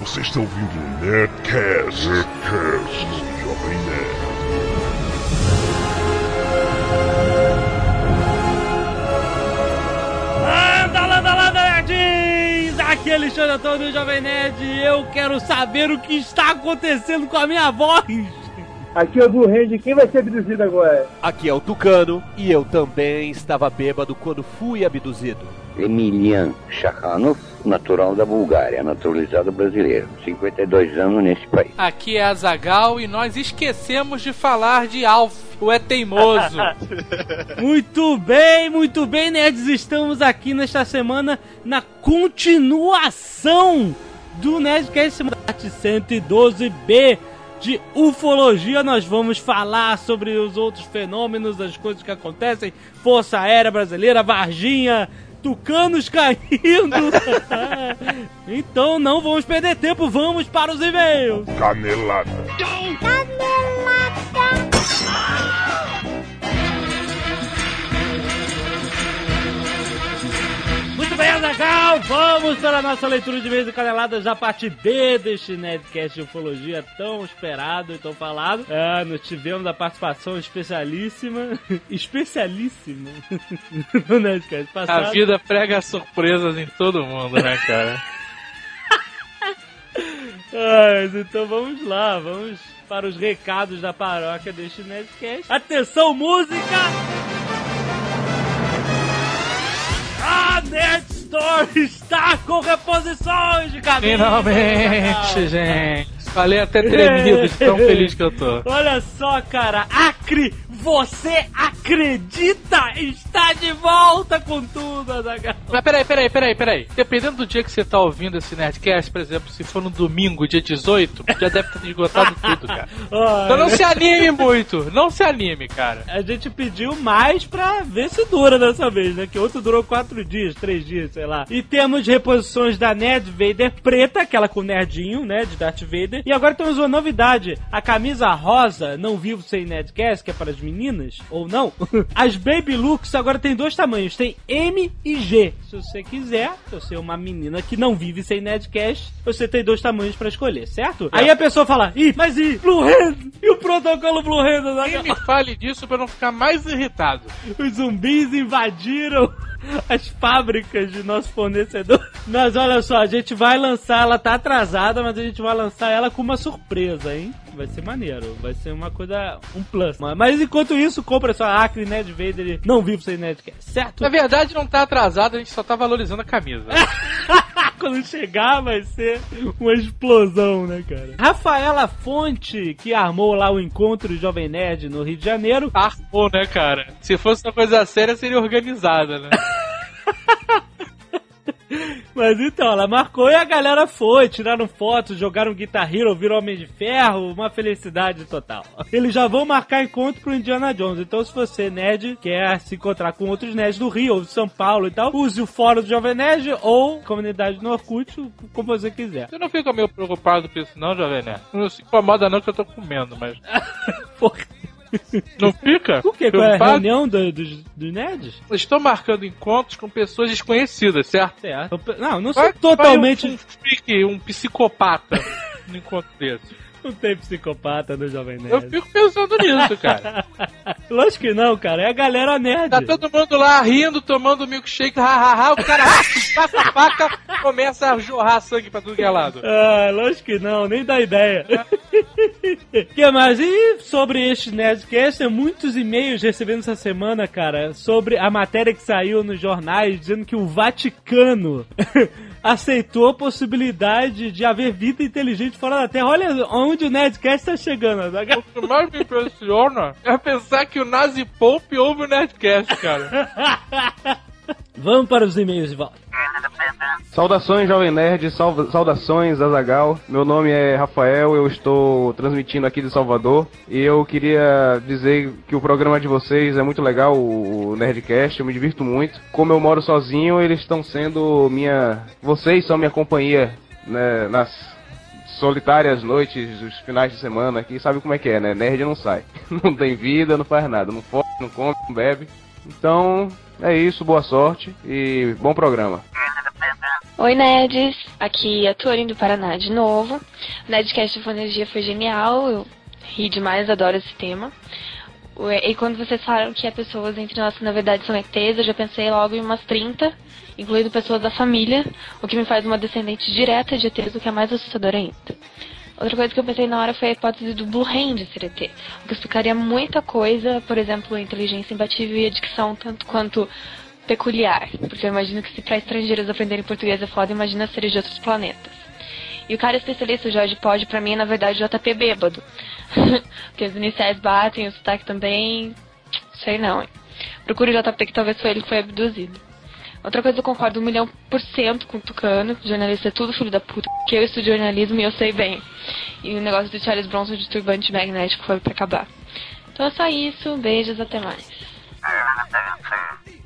Você está ouvindo o Nerdcast, Nerdcast do Jovem Nerd. Landa, landa, landa, nerds! Aqui é Alexandre Antônio, Jovem Nerd, e eu quero saber o que está acontecendo com a minha voz! Aqui é o Blue Hand, quem vai ser abduzido agora? Aqui é o Tucano e eu também estava bêbado quando fui abduzido. Emilian Shakhanov, natural da Bulgária, naturalizado brasileiro, 52 anos nesse país. Aqui é a Zagal e nós esquecemos de falar de Alf, o é teimoso. Muito bem, muito bem, nerds! Estamos aqui nesta semana na continuação do Nerdcast 112B de ufologia. Nós vamos falar sobre os outros fenômenos, as coisas que acontecem, Força Aérea Brasileira, Varginha, tucanos caindo. então não vamos perder tempo, vamos para os e-mails. Canelada. Muito bem, vamos para a nossa leitura de e-mails e caneladas da parte B deste Nerdcast de Ufologia tão esperado e tão falado. Ah, nós tivemos a participação especialíssima, especialíssima no Nerdcast passado. A vida prega surpresas em todo mundo, né, cara? Ah, então vamos lá, vamos para os recados da paróquia deste Nerdcast. Atenção, música! A Nerd Store está com reposições de camisa! Finalmente, gente. Falei até tremido de tão feliz que eu tô. Olha só, cara, Acre, você acredita? Está de volta com tudo, Azaghal. Mas peraí, peraí, peraí, peraí. Dependendo do dia que você tá ouvindo esse Nerdcast, por exemplo, se for no domingo, dia 18, já deve ter esgotado tudo, cara. Então não se anime muito, não se anime, cara. A gente pediu mais pra ver se dura dessa vez, né? Que outro durou quatro dias, três dias, sei lá. E temos reposições da Nerd Vader preta, aquela com nerdinho, né? De Darth Vader. E agora temos uma novidade. A camisa rosa, não vivo sem Nerdcast, que é para as meninas, ou não. As Baby Looks agora tem dois tamanhos. Tem M e G. Se você quiser, se você é uma menina que não vive sem Nerdcast, você tem dois tamanhos pra escolher, certo? Aí a pessoa fala, ih, mas e Blue Hand? E o protocolo Blue Hand? Nem me fale disso eu não ficar mais irritado. Os zumbis invadiram as fábricas de nosso fornecedor. Mas olha só, a gente vai lançar, ela tá atrasada, mas a gente vai lançar ela com uma surpresa, hein? Vai ser maneiro, vai ser uma coisa, um plus. Mas, enquanto isso, compra sua Acre Ned Vader não vivo sem Nerdcast, certo? Na verdade, não tá atrasado, a gente só tá valorizando a camisa. Quando chegar vai ser uma explosão, né, cara? Rafaela Fonte, que armou lá o encontro Jovem Nerd no Rio de Janeiro. Armou, né, cara? Se fosse uma coisa séria, seria organizada, né? Mas então, ela marcou e a galera foi, tiraram fotos, jogaram Guitar Hero, viram Homem de Ferro, uma felicidade total. Eles já vão marcar encontro pro Indiana Jones, então se você, nerd, quer se encontrar com outros nerds do Rio ou de São Paulo e tal, use o fórum do Jovem Nerd ou comunidade no Orkut, como você quiser. Você não fica meio preocupado com isso, não, Jovem Nerd? Não se incomoda, não, que eu tô comendo, mas. Porra. Não fica? O quê? Qual é a reunião do- dos, dos nerds? Eu Estou marcando encontros com pessoas desconhecidas, certo? Certo. Não, não sou Vai- totalmente... vai um, um freak, um psicopata no encontro desse. Não tem psicopata no Jovem Nerd. Eu fico pensando nisso, cara. Lógico que não, cara. É a galera nerd. Tá todo mundo lá rindo, tomando milkshake, hahaha, o cara passa a faca, começa a jorrar sangue pra tudo que é lado. Ah, lógico que não, nem dá ideia. que mais? E sobre este Nerdcast, tem muitos e-mails recebendo essa semana, cara, sobre a matéria que saiu nos jornais dizendo que o Vaticano aceitou a possibilidade de haver vida inteligente fora da Terra. Olha onde o Nerdcast tá chegando. Azaghal. O que mais me impressiona é pensar que o Nazi Pope ouve o Nerdcast, cara. Vamos para os e-mails de volta. Saudações, Jovem Nerd, salva- saudações, Azagal. Meu nome é Rafael, eu estou transmitindo aqui de Salvador. E eu queria dizer que o programa de vocês é muito legal, o Nerdcast, eu me divirto muito. Como eu moro sozinho, eles estão sendo minha. Vocês são minha companhia né, nas solitárias noites, os finais de semana aqui. Sabe como é que é, né? Nerd não sai. Não tem vida, não faz nada. Não fode, não come, não bebe. Então, é isso, boa sorte e bom programa. Oi, nerds! Aqui é a Turin do Paraná de novo. O Nerdcast de Energia foi genial, eu ri demais, adoro esse tema. E quando vocês falaram que há pessoas entre nós que na verdade são ETs, eu já pensei logo em umas 30, incluindo pessoas da família, o que me faz uma descendente direta de ETs, o que é mais assustador ainda. Outra coisa que eu pensei na hora foi a hipótese do Blue Hand ser ET, o que explicaria muita coisa, por exemplo, inteligência imbatível e a dicção tanto quanto peculiar, porque eu imagino que se para estrangeiros aprenderem português é foda, imagina seres de outros planetas. E o cara especialista, o Jorge Pod, pra mim é na verdade JP bêbado. porque as iniciais batem, o sotaque também. Sei não, hein. Procure o JP que talvez foi ele que foi abduzido. Outra coisa eu concordo um milhão por cento com o Tucano, jornalista é tudo filho da puta, que eu estudo jornalismo e eu sei bem. E o negócio do Charles Bronson de turbante magnético foi pra acabar. Então é só isso, beijos, até mais.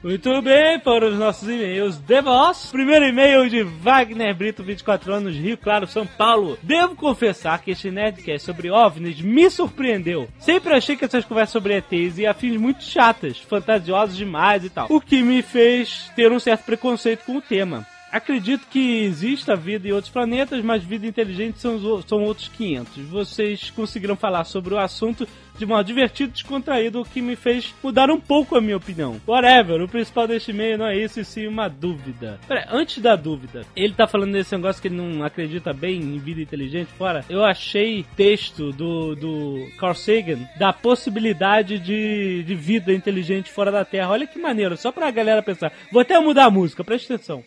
Muito bem, foram os nossos e-mails de voz. Primeiro e-mail de Wagner Brito, 24 anos, Rio Claro, São Paulo. Devo confessar que este Nerdcast sobre OVNIs me surpreendeu. Sempre achei que essas conversas sobre ETs e afins muito chatas, fantasiosas demais e tal. O que me fez ter um certo preconceito com o tema. Acredito que exista vida em outros planetas, mas vida inteligente são, são outros 500. Vocês conseguiram falar sobre o assunto de modo divertido descontraído, o que me fez mudar um pouco a minha opinião. Whatever, o principal deste e-mail não é isso, e sim uma dúvida. Pera, antes da dúvida, ele tá falando desse negócio que ele não acredita bem em vida inteligente fora. Eu achei texto do, do Carl Sagan da possibilidade de, de vida inteligente fora da Terra. Olha que maneiro, só pra galera pensar. Vou até mudar a música, presta atenção.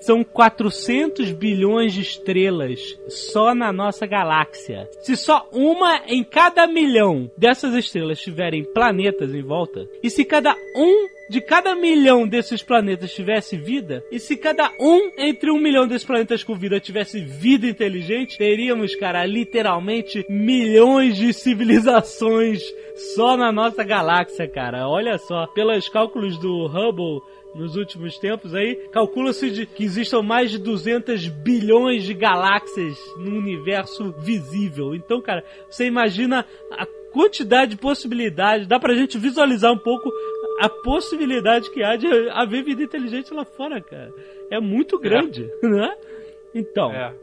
São 400 bilhões de estrelas só na nossa galáxia. Se só uma em cada milhão dessas estrelas tiverem planetas em volta, e se cada um de cada milhão desses planetas tivesse vida, e se cada um entre um milhão desses planetas com vida tivesse vida inteligente, teríamos, cara, literalmente milhões de civilizações só na nossa galáxia, cara. Olha só, pelos cálculos do Hubble nos últimos tempos aí, calcula-se que existam mais de 200 bilhões de galáxias no universo visível. Então, cara, você imagina a quantidade de possibilidades, dá pra gente visualizar um pouco a possibilidade que há de haver vida inteligente lá fora, cara. É muito grande, é. né? Então, é.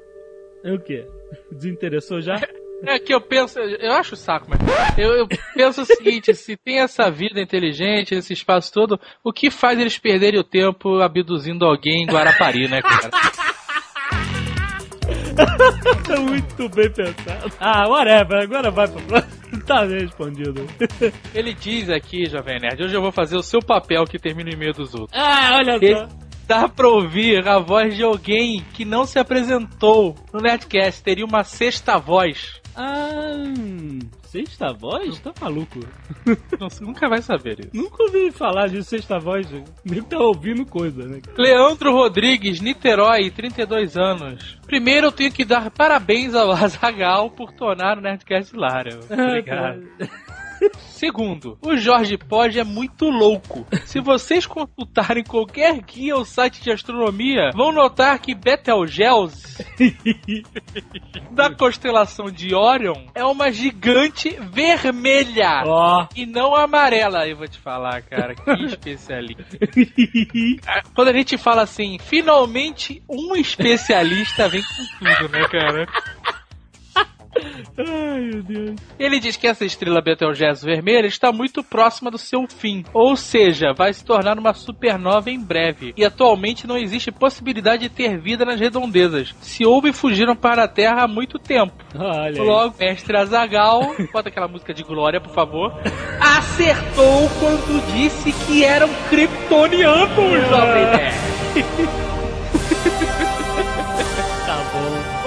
é o que? Desinteressou já? É que eu penso, eu acho saco, mas eu, eu, penso o seguinte: se tem essa vida inteligente, esse espaço todo, o que faz eles perderem o tempo abduzindo alguém em Guarapari, né, cara? Muito bem pensado. Ah, whatever, agora vai pro próximo. Tá respondido. Ele diz aqui, Jovem Nerd, hoje eu vou fazer o seu papel que termina o e-mail dos outros. Ah, olha só dá pra ouvir a voz de alguém que não se apresentou no Nerdcast. Teria uma sexta voz. Ah, sexta voz? Tá maluco? Você nunca vai saber isso. Nunca ouvi falar de sexta voz, nem tá ouvindo coisa, né? Leandro Rodrigues, Niterói, 32 anos. Primeiro eu tenho que dar parabéns ao Azagal por tornar o Nerdcast hilário. Obrigado. Segundo, o Jorge Pod é muito louco. Se vocês consultarem qualquer guia ou site de astronomia, vão notar que Betelgeuse da constelação de Orion é uma gigante vermelha oh. e não amarela. Eu vou te falar, cara, que especialista. Quando a gente fala assim, finalmente um especialista vem com tudo, né, cara? Ai, meu Deus. Ele diz que essa estrela Betelgeuse vermelha está muito próxima do seu fim, ou seja, vai se tornar uma supernova em breve. E atualmente não existe possibilidade de ter vida nas redondezas. Se houve, fugiram para a Terra há muito tempo. Olha Logo, mestre Azagal, bota aquela música de glória, por favor. Acertou quando disse que eram kryptonianos, jovem nerd.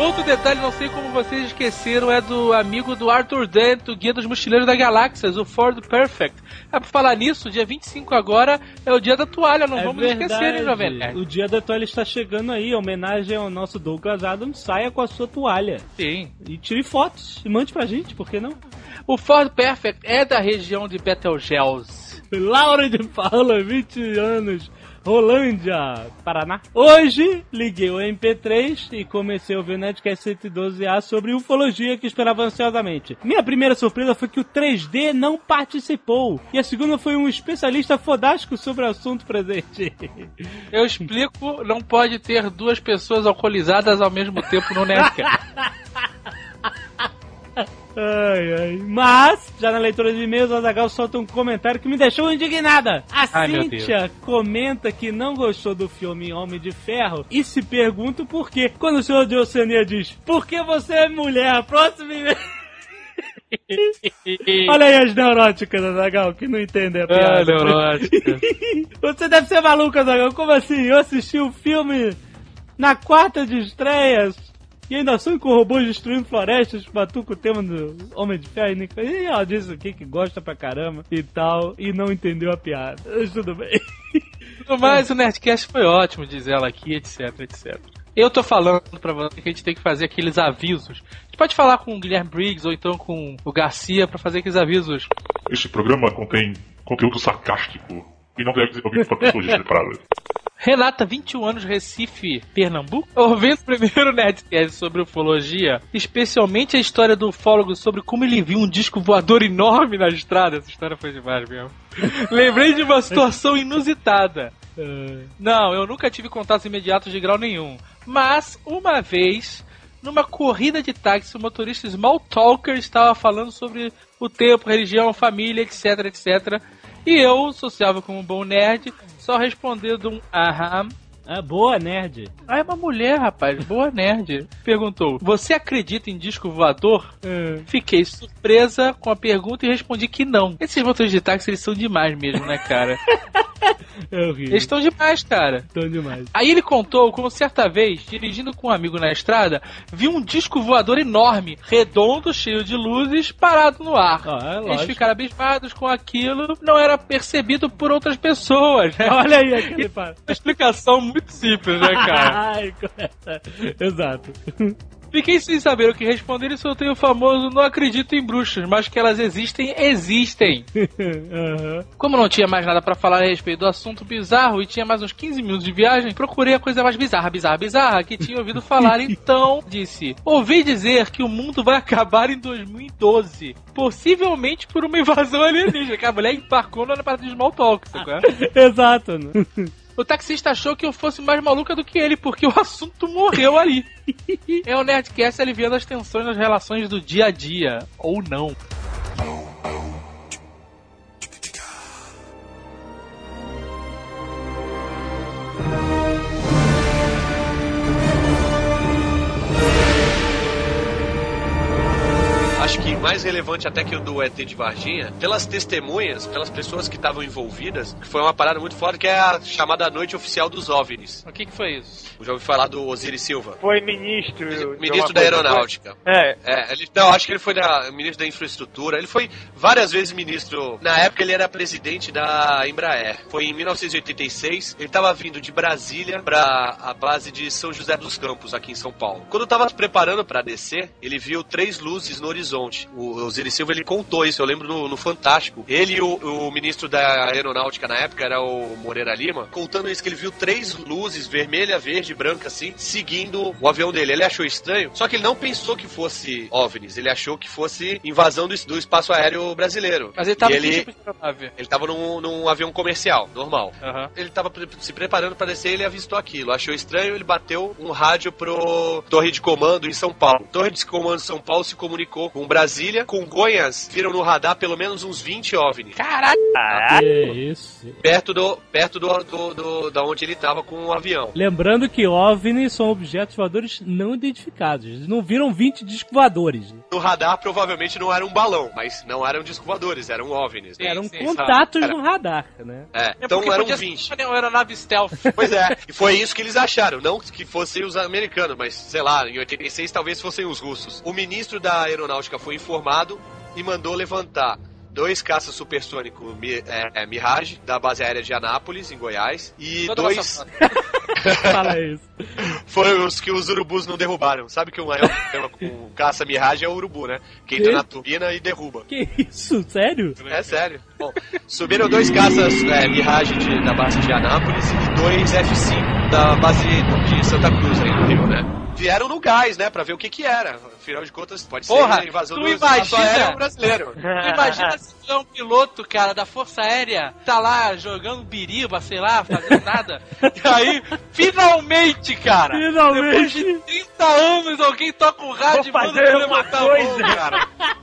Outro detalhe, não sei como vocês esqueceram, é do amigo do Arthur Dent, do Guia dos Mochileiros da Galáxias, o Ford Perfect. É pra falar nisso, dia 25 agora é o dia da toalha, não é vamos verdade. esquecer, hein, Jovem Nerd? O dia da toalha está chegando aí, homenagem ao nosso Douglas Adams, saia com a sua toalha. Sim. E tire fotos e mande pra gente, por que não? O Ford Perfect é da região de Betelgeuse. Laura de Paula, 20 anos Rolândia, Paraná. Hoje, liguei o MP3 e comecei a ouvir o Nerdcast 112A sobre ufologia que esperava ansiosamente. Minha primeira surpresa foi que o 3D não participou. E a segunda foi um especialista fodástico sobre o assunto presente. Eu explico, não pode ter duas pessoas alcoolizadas ao mesmo tempo no Nerdcast. Ai, ai. Mas, já na leitura de e-mails, o Azagal solta um comentário que me deixou indignada. A Ai, Cíntia comenta que não gostou do filme Homem de Ferro e se pergunta por quê. Quando o senhor de Oceania diz, por que você é mulher? Próximo e-mail. Olha aí as neuróticas, Azagal, que não entendem a piada. Ah, neurótica. Você deve ser maluco, Azagal. Como assim? Eu assisti o filme na quarta de estreias e ainda sonho com robôs destruindo florestas, batuco o tema do Homem de Ferro e nem... E ela disse aqui que gosta pra caramba e tal, e não entendeu a piada. Mas tudo bem. Mas o Nerdcast foi ótimo, diz ela aqui, etc, etc. Eu tô falando pra você que a gente tem que fazer aqueles avisos. A gente pode falar com o Guilherme Briggs ou então com o Garcia pra fazer aqueles avisos. Este programa contém conteúdo sarcástico e não deve ser ouvido por pessoas despreparadas. Renata, 21 anos, Recife, Pernambuco. Ouvindo o primeiro Nerdcast sobre ufologia, especialmente a história do ufólogo sobre como ele viu um disco voador enorme na estrada. Essa história foi demais mesmo. Lembrei de uma situação inusitada. Não, eu nunca tive contatos imediatos de grau nenhum. Mas, uma vez, numa corrida de táxi, o motorista Small Talker estava falando sobre o tempo, religião, família, etc, etc. E eu, sociável como um bom nerd, só respondendo um aham. Ah, boa, nerd. Ah, é uma mulher, rapaz, boa nerd. Perguntou: Você acredita em disco voador? Fiquei surpresa com a pergunta e respondi que não. Esses motores de táxi, eles são demais mesmo, né, cara? Eu ri. Eles estão demais, cara. Estão demais. Aí ele contou como certa vez, dirigindo com um amigo na estrada, viu um disco voador enorme, redondo, cheio de luzes, parado no ar. Ah, é Eles ficaram abismados com aquilo, não era percebido por outras pessoas, né? Olha aí aquele. Uma explicação muito simples, né, cara? Ai. Exato. Fiquei sem saber o que responder e soltei o famoso não acredito em bruxas, mas que elas existem, existem. Aham. Como não tinha mais nada pra falar a respeito do assunto bizarro e tinha mais uns 15 minutos de viagem, procurei a coisa mais bizarra, bizarra, bizarra que tinha ouvido falar. Então, disse: Ouvi dizer que o mundo vai acabar em 2012, possivelmente por uma invasão alienígena. Que a mulher embarcou na parte de small talk, sacou? Exato. né? O taxista achou que eu fosse mais maluca do que ele, porque o assunto morreu ali. É o Nerdcast aliviando as tensões nas relações do dia a dia. Ou não. Mais relevante até que o do ET de Varginha, pelas testemunhas, pelas pessoas que estavam envolvidas, que foi uma parada muito foda, que é a chamada Noite Oficial dos OVNIs. O que, que foi isso? Eu já ouvi falar do Osiris Silva. Foi ministro. uma Ministro da Aeronáutica. É, É, ele, não, acho que ele foi da, ministro da Infraestrutura. Ele foi várias vezes ministro. Na época ele era presidente da Embraer. Foi em 1986. Ele estava vindo de Brasília para a base de São José dos Campos, aqui em São Paulo. Quando estava se preparando para descer, ele viu três luzes no horizonte. O Osiris Silva ele contou isso, eu lembro no, no Fantástico. Ele e o, o ministro da Aeronáutica na época era o Moreira Lima, contando isso que ele viu três luzes, vermelha, verde, branca, assim, seguindo o avião dele. Ele achou estranho, só que ele não pensou que fosse OVNIs, ele achou que fosse invasão do, do espaço aéreo brasileiro. Mas ele tava E ele, tipo ele tava num, num avião comercial, normal. Aham. Ele tava se preparando para descer e ele avistou aquilo. Achou estranho, ele bateu um rádio pro Torre de Comando em São Paulo. Torre de Comando em São Paulo se comunicou com Brasília. Congonhas viram no radar pelo menos uns 20 OVNIs. Caralho! Que isso. Perto do. Perto do, do, do- da onde ele tava com o avião. Lembrando que OVNIs são objetos voadores não identificados. Eles não viram 20 discos voadores. No radar provavelmente não era um balão, mas não eram disco voadores, eram OVNIs. Sim, Eram sim, contatos Era. no radar, né? É, É então porque eram podia 20. ser uma aeronave stealth. Pois é, e foi isso que eles acharam. Não que fossem os americanos, mas sei lá, em 86 talvez fossem os russos. O ministro da aeronáutica foi informado e mandou levantar dois caças supersônicos Mi- é, é, Mirage, da base aérea de Anápolis, em Goiás, e Toda dois. Fala isso. Foram os que os urubus não derrubaram. Sabe que o maior problema com caça miragem é o urubu, né? Que entra Que? na turbina e derruba. Que isso? Sério? É sério. Bom, subiram dois caças é, miragem de- da base de Anápolis e dois F-5 da base de Santa Cruz aí no Rio, né? Vieram no gás, né? Pra ver o que que era. Afinal de contas, pode Porra, ser invasão tu do imagina? brasileiro. Tu Imagina se é um piloto, cara, da Força Aérea, tá lá jogando biriba, sei lá, fazendo nada. E aí, finalmente, cara! Depois de Finalmente. 30 anos, alguém toca o rádio e Vou manda tu uma levantar a mão, coisa. cara.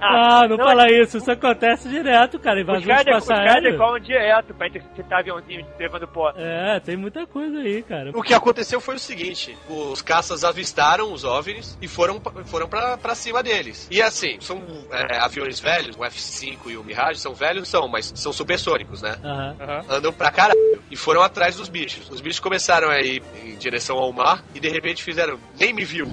Ah, não, fala isso. Isso acontece direto, cara. Invasão caras de os espaço caras aéreo. decolam direto pra interceptar aviãozinho levando pó. É, tem muita coisa aí, cara. O que aconteceu foi o seguinte: os caças avistaram os OVNIs e foram, pra- foram pra, pra cima deles. E assim, são é, aviões velhos, o F-5 e o Mirage são velhos, são, mas são supersônicos, né? Aham. Andam pra caralho. E foram atrás dos bichos. Os bichos começaram a ir em direção ao mar e de repente fizeram. Nem me viu.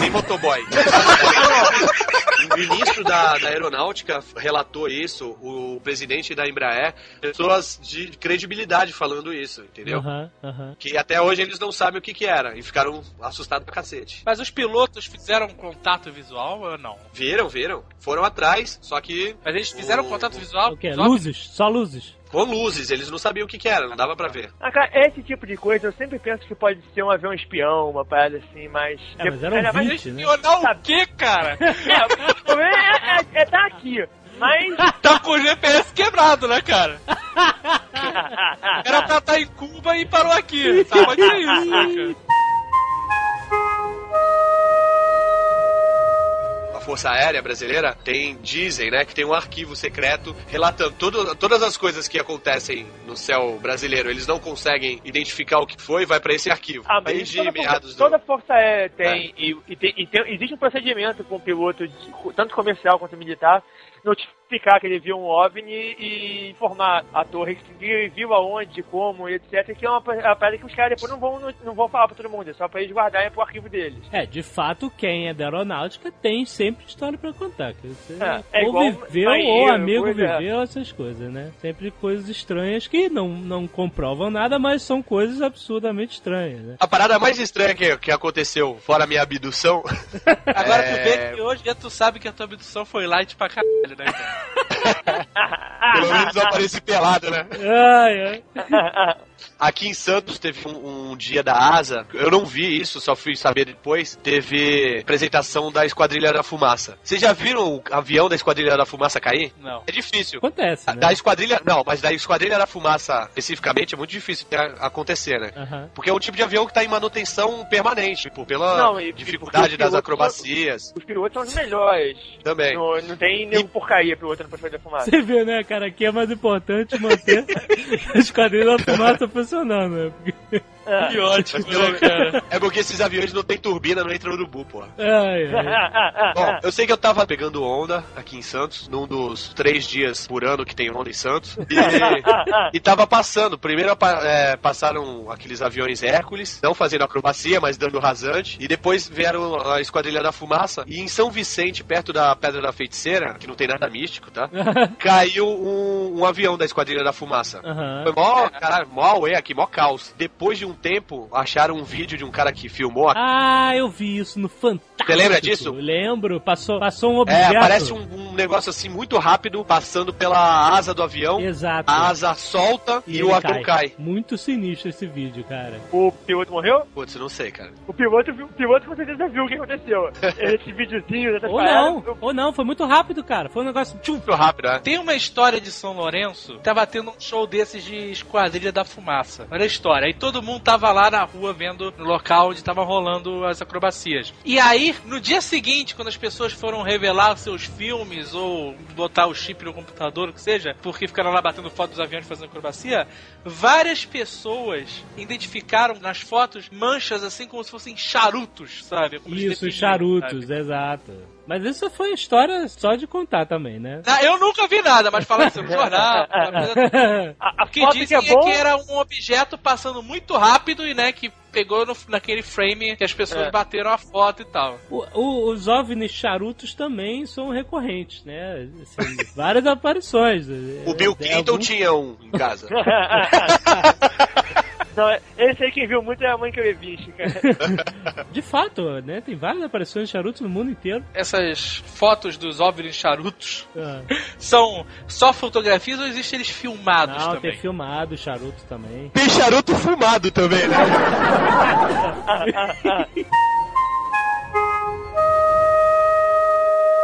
Nem motoboy. o ministro da, da aeronáutica relatou isso, o presidente da Embraer, pessoas de credibilidade falando isso, entendeu? Aham, aham. Que até hoje eles não sabem o que que era e ficaram assustados pra cacete. Mas os pilotos fizeram contato visual ou não? Viram, viram? Foram atrás, só que Mas eles fizeram O- contato visual? O quê? Os Luzes? Só luzes. Com luzes, eles não sabiam o que que era, não dava pra ver. Ah, cara, esse tipo de coisa eu sempre penso que pode ser um avião espião, uma parada assim, mas. É, mas eram Ainda mais- 20, né? Espionar o quê, cara? É, o problema é, é, é tá aqui. Mas. tá com o GPS quebrado, né, cara? Era pra estar em Cuba e parou aqui. Sabe? Pode ser isso, né, cara? Força Aérea Brasileira tem, dizem, né, que tem um arquivo secreto relatando tudo, todas as coisas que acontecem no céu brasileiro. Eles não conseguem identificar o que foi, vai pra esse arquivo. Ah, mas Desde toda, meados força, do... É. toda força aérea tem, e, e tem, e tem- existe um procedimento com o piloto, de- tanto comercial quanto militar, notificar que ele viu um OVNI e informar a torre que ele viu aonde, como, e etc. Que é uma, uma parada que os caras depois não vão, não vão falar pra todo mundo, é só pra eles guardarem pro arquivo deles. É, de fato, quem é da aeronáutica tem sempre história pra contar. Que você É, é ou viveu, ou marinheiro, amigo coisa- é. viveu, essas coisas, né? Sempre coisas estranhas que não, não comprovam nada, mas são coisas absurdamente estranhas, né? A parada mais estranha que, que aconteceu, fora a minha abdução, Agora É. tu vê que hoje dia tu sabe que a tua abdução foi light pra caralho, né, cara? pelo menos eu apareci pelado, né? Ai, ai. Aqui em Santos teve um, um dia da asa, eu não vi isso, só fui saber depois. Teve apresentação da Esquadrilha da Fumaça. Vocês já viram o avião da Esquadrilha da Fumaça cair? Não. É difícil. Acontece, né? Da Esquadrilha, não, mas da Esquadrilha da Fumaça especificamente é muito difícil acontecer, né? Aham. Porque é um tipo de avião que tá em manutenção permanente, tipo, pela Não, e- dificuldade das acrobacias Os pilotos são os melhores. também. Não, não tem nenhum porcaria Passageiro da Fumaça. Você vê, né, cara, aqui é mais importante manter a esquadrilha da fumaça funcionando, né? Porque... Que ótimo, né, cara? É porque esses aviões não tem turbina, não entra no urubu, pô. Ai, ai. Bom, eu sei que eu tava pegando onda aqui em Santos, num dos três dias por ano que tem onda em Santos, e, e tava passando. Primeiro é, passaram aqueles aviões Hércules, não fazendo acrobacia, mas dando rasante, e depois vieram a Esquadrilha da Fumaça, e em São Vicente, perto da Pedra da Feiticeira, que não tem nada místico, tá? Caiu um, um avião da Esquadrilha da Fumaça. Aham. Foi mó, caralho, mó auê aqui, mó caos. Depois de um tempo, acharam um vídeo de um cara que filmou Ah, eu vi isso no Fantástico. Você lembra disso? Lembro. Passou, passou um É, objeto. aparece um, um negócio assim muito rápido passando pela asa do avião. Exato. A asa solta e, ele o avião cai. Muito sinistro esse vídeo, cara. O piloto morreu? Putz, não sei, cara. O piloto, viu- o piloto com certeza viu o que aconteceu. Esse videozinho Ou paradas, não, eu- ou não, foi muito rápido, cara. Foi um negócio. Tchum. Muito rápido, né? Tem uma história de São Lourenço, tava tendo um show desses de Esquadrilha da Fumaça. Olha a história. Aí todo mundo tava lá na rua vendo no local onde tava rolando as acrobacias. E aí, no dia seguinte, quando as pessoas foram revelar seus filmes ou botar o chip no computador, o que seja, porque ficaram lá batendo foto dos aviões fazendo acrobacia, várias pessoas identificaram nas fotos manchas assim como se fossem charutos, sabe? Como Isso, charutos, sabe? exato. Mas isso foi história só de contar também, né? Ah, Eu nunca vi nada, mas falaram isso no jornal. O que foto que dizem é é que era um objeto passando muito rápido e, né, que pegou no- naquele frame que as pessoas É. bateram a foto e tal. O- o- os OVNIs charutos também são recorrentes, né? Assim, várias aparições. O Bill É, Clinton algum- tinha um em casa. Não, esse aí quem viu muito é a mãe que eu Levinsky, cara. De fato, né? Tem várias aparições de charutos no mundo inteiro. Essas fotos dos OVNIs charutos Ah. são só fotografias ou existem eles filmados Não, também? tem filmado charutos também. Tem charuto fumado também, né?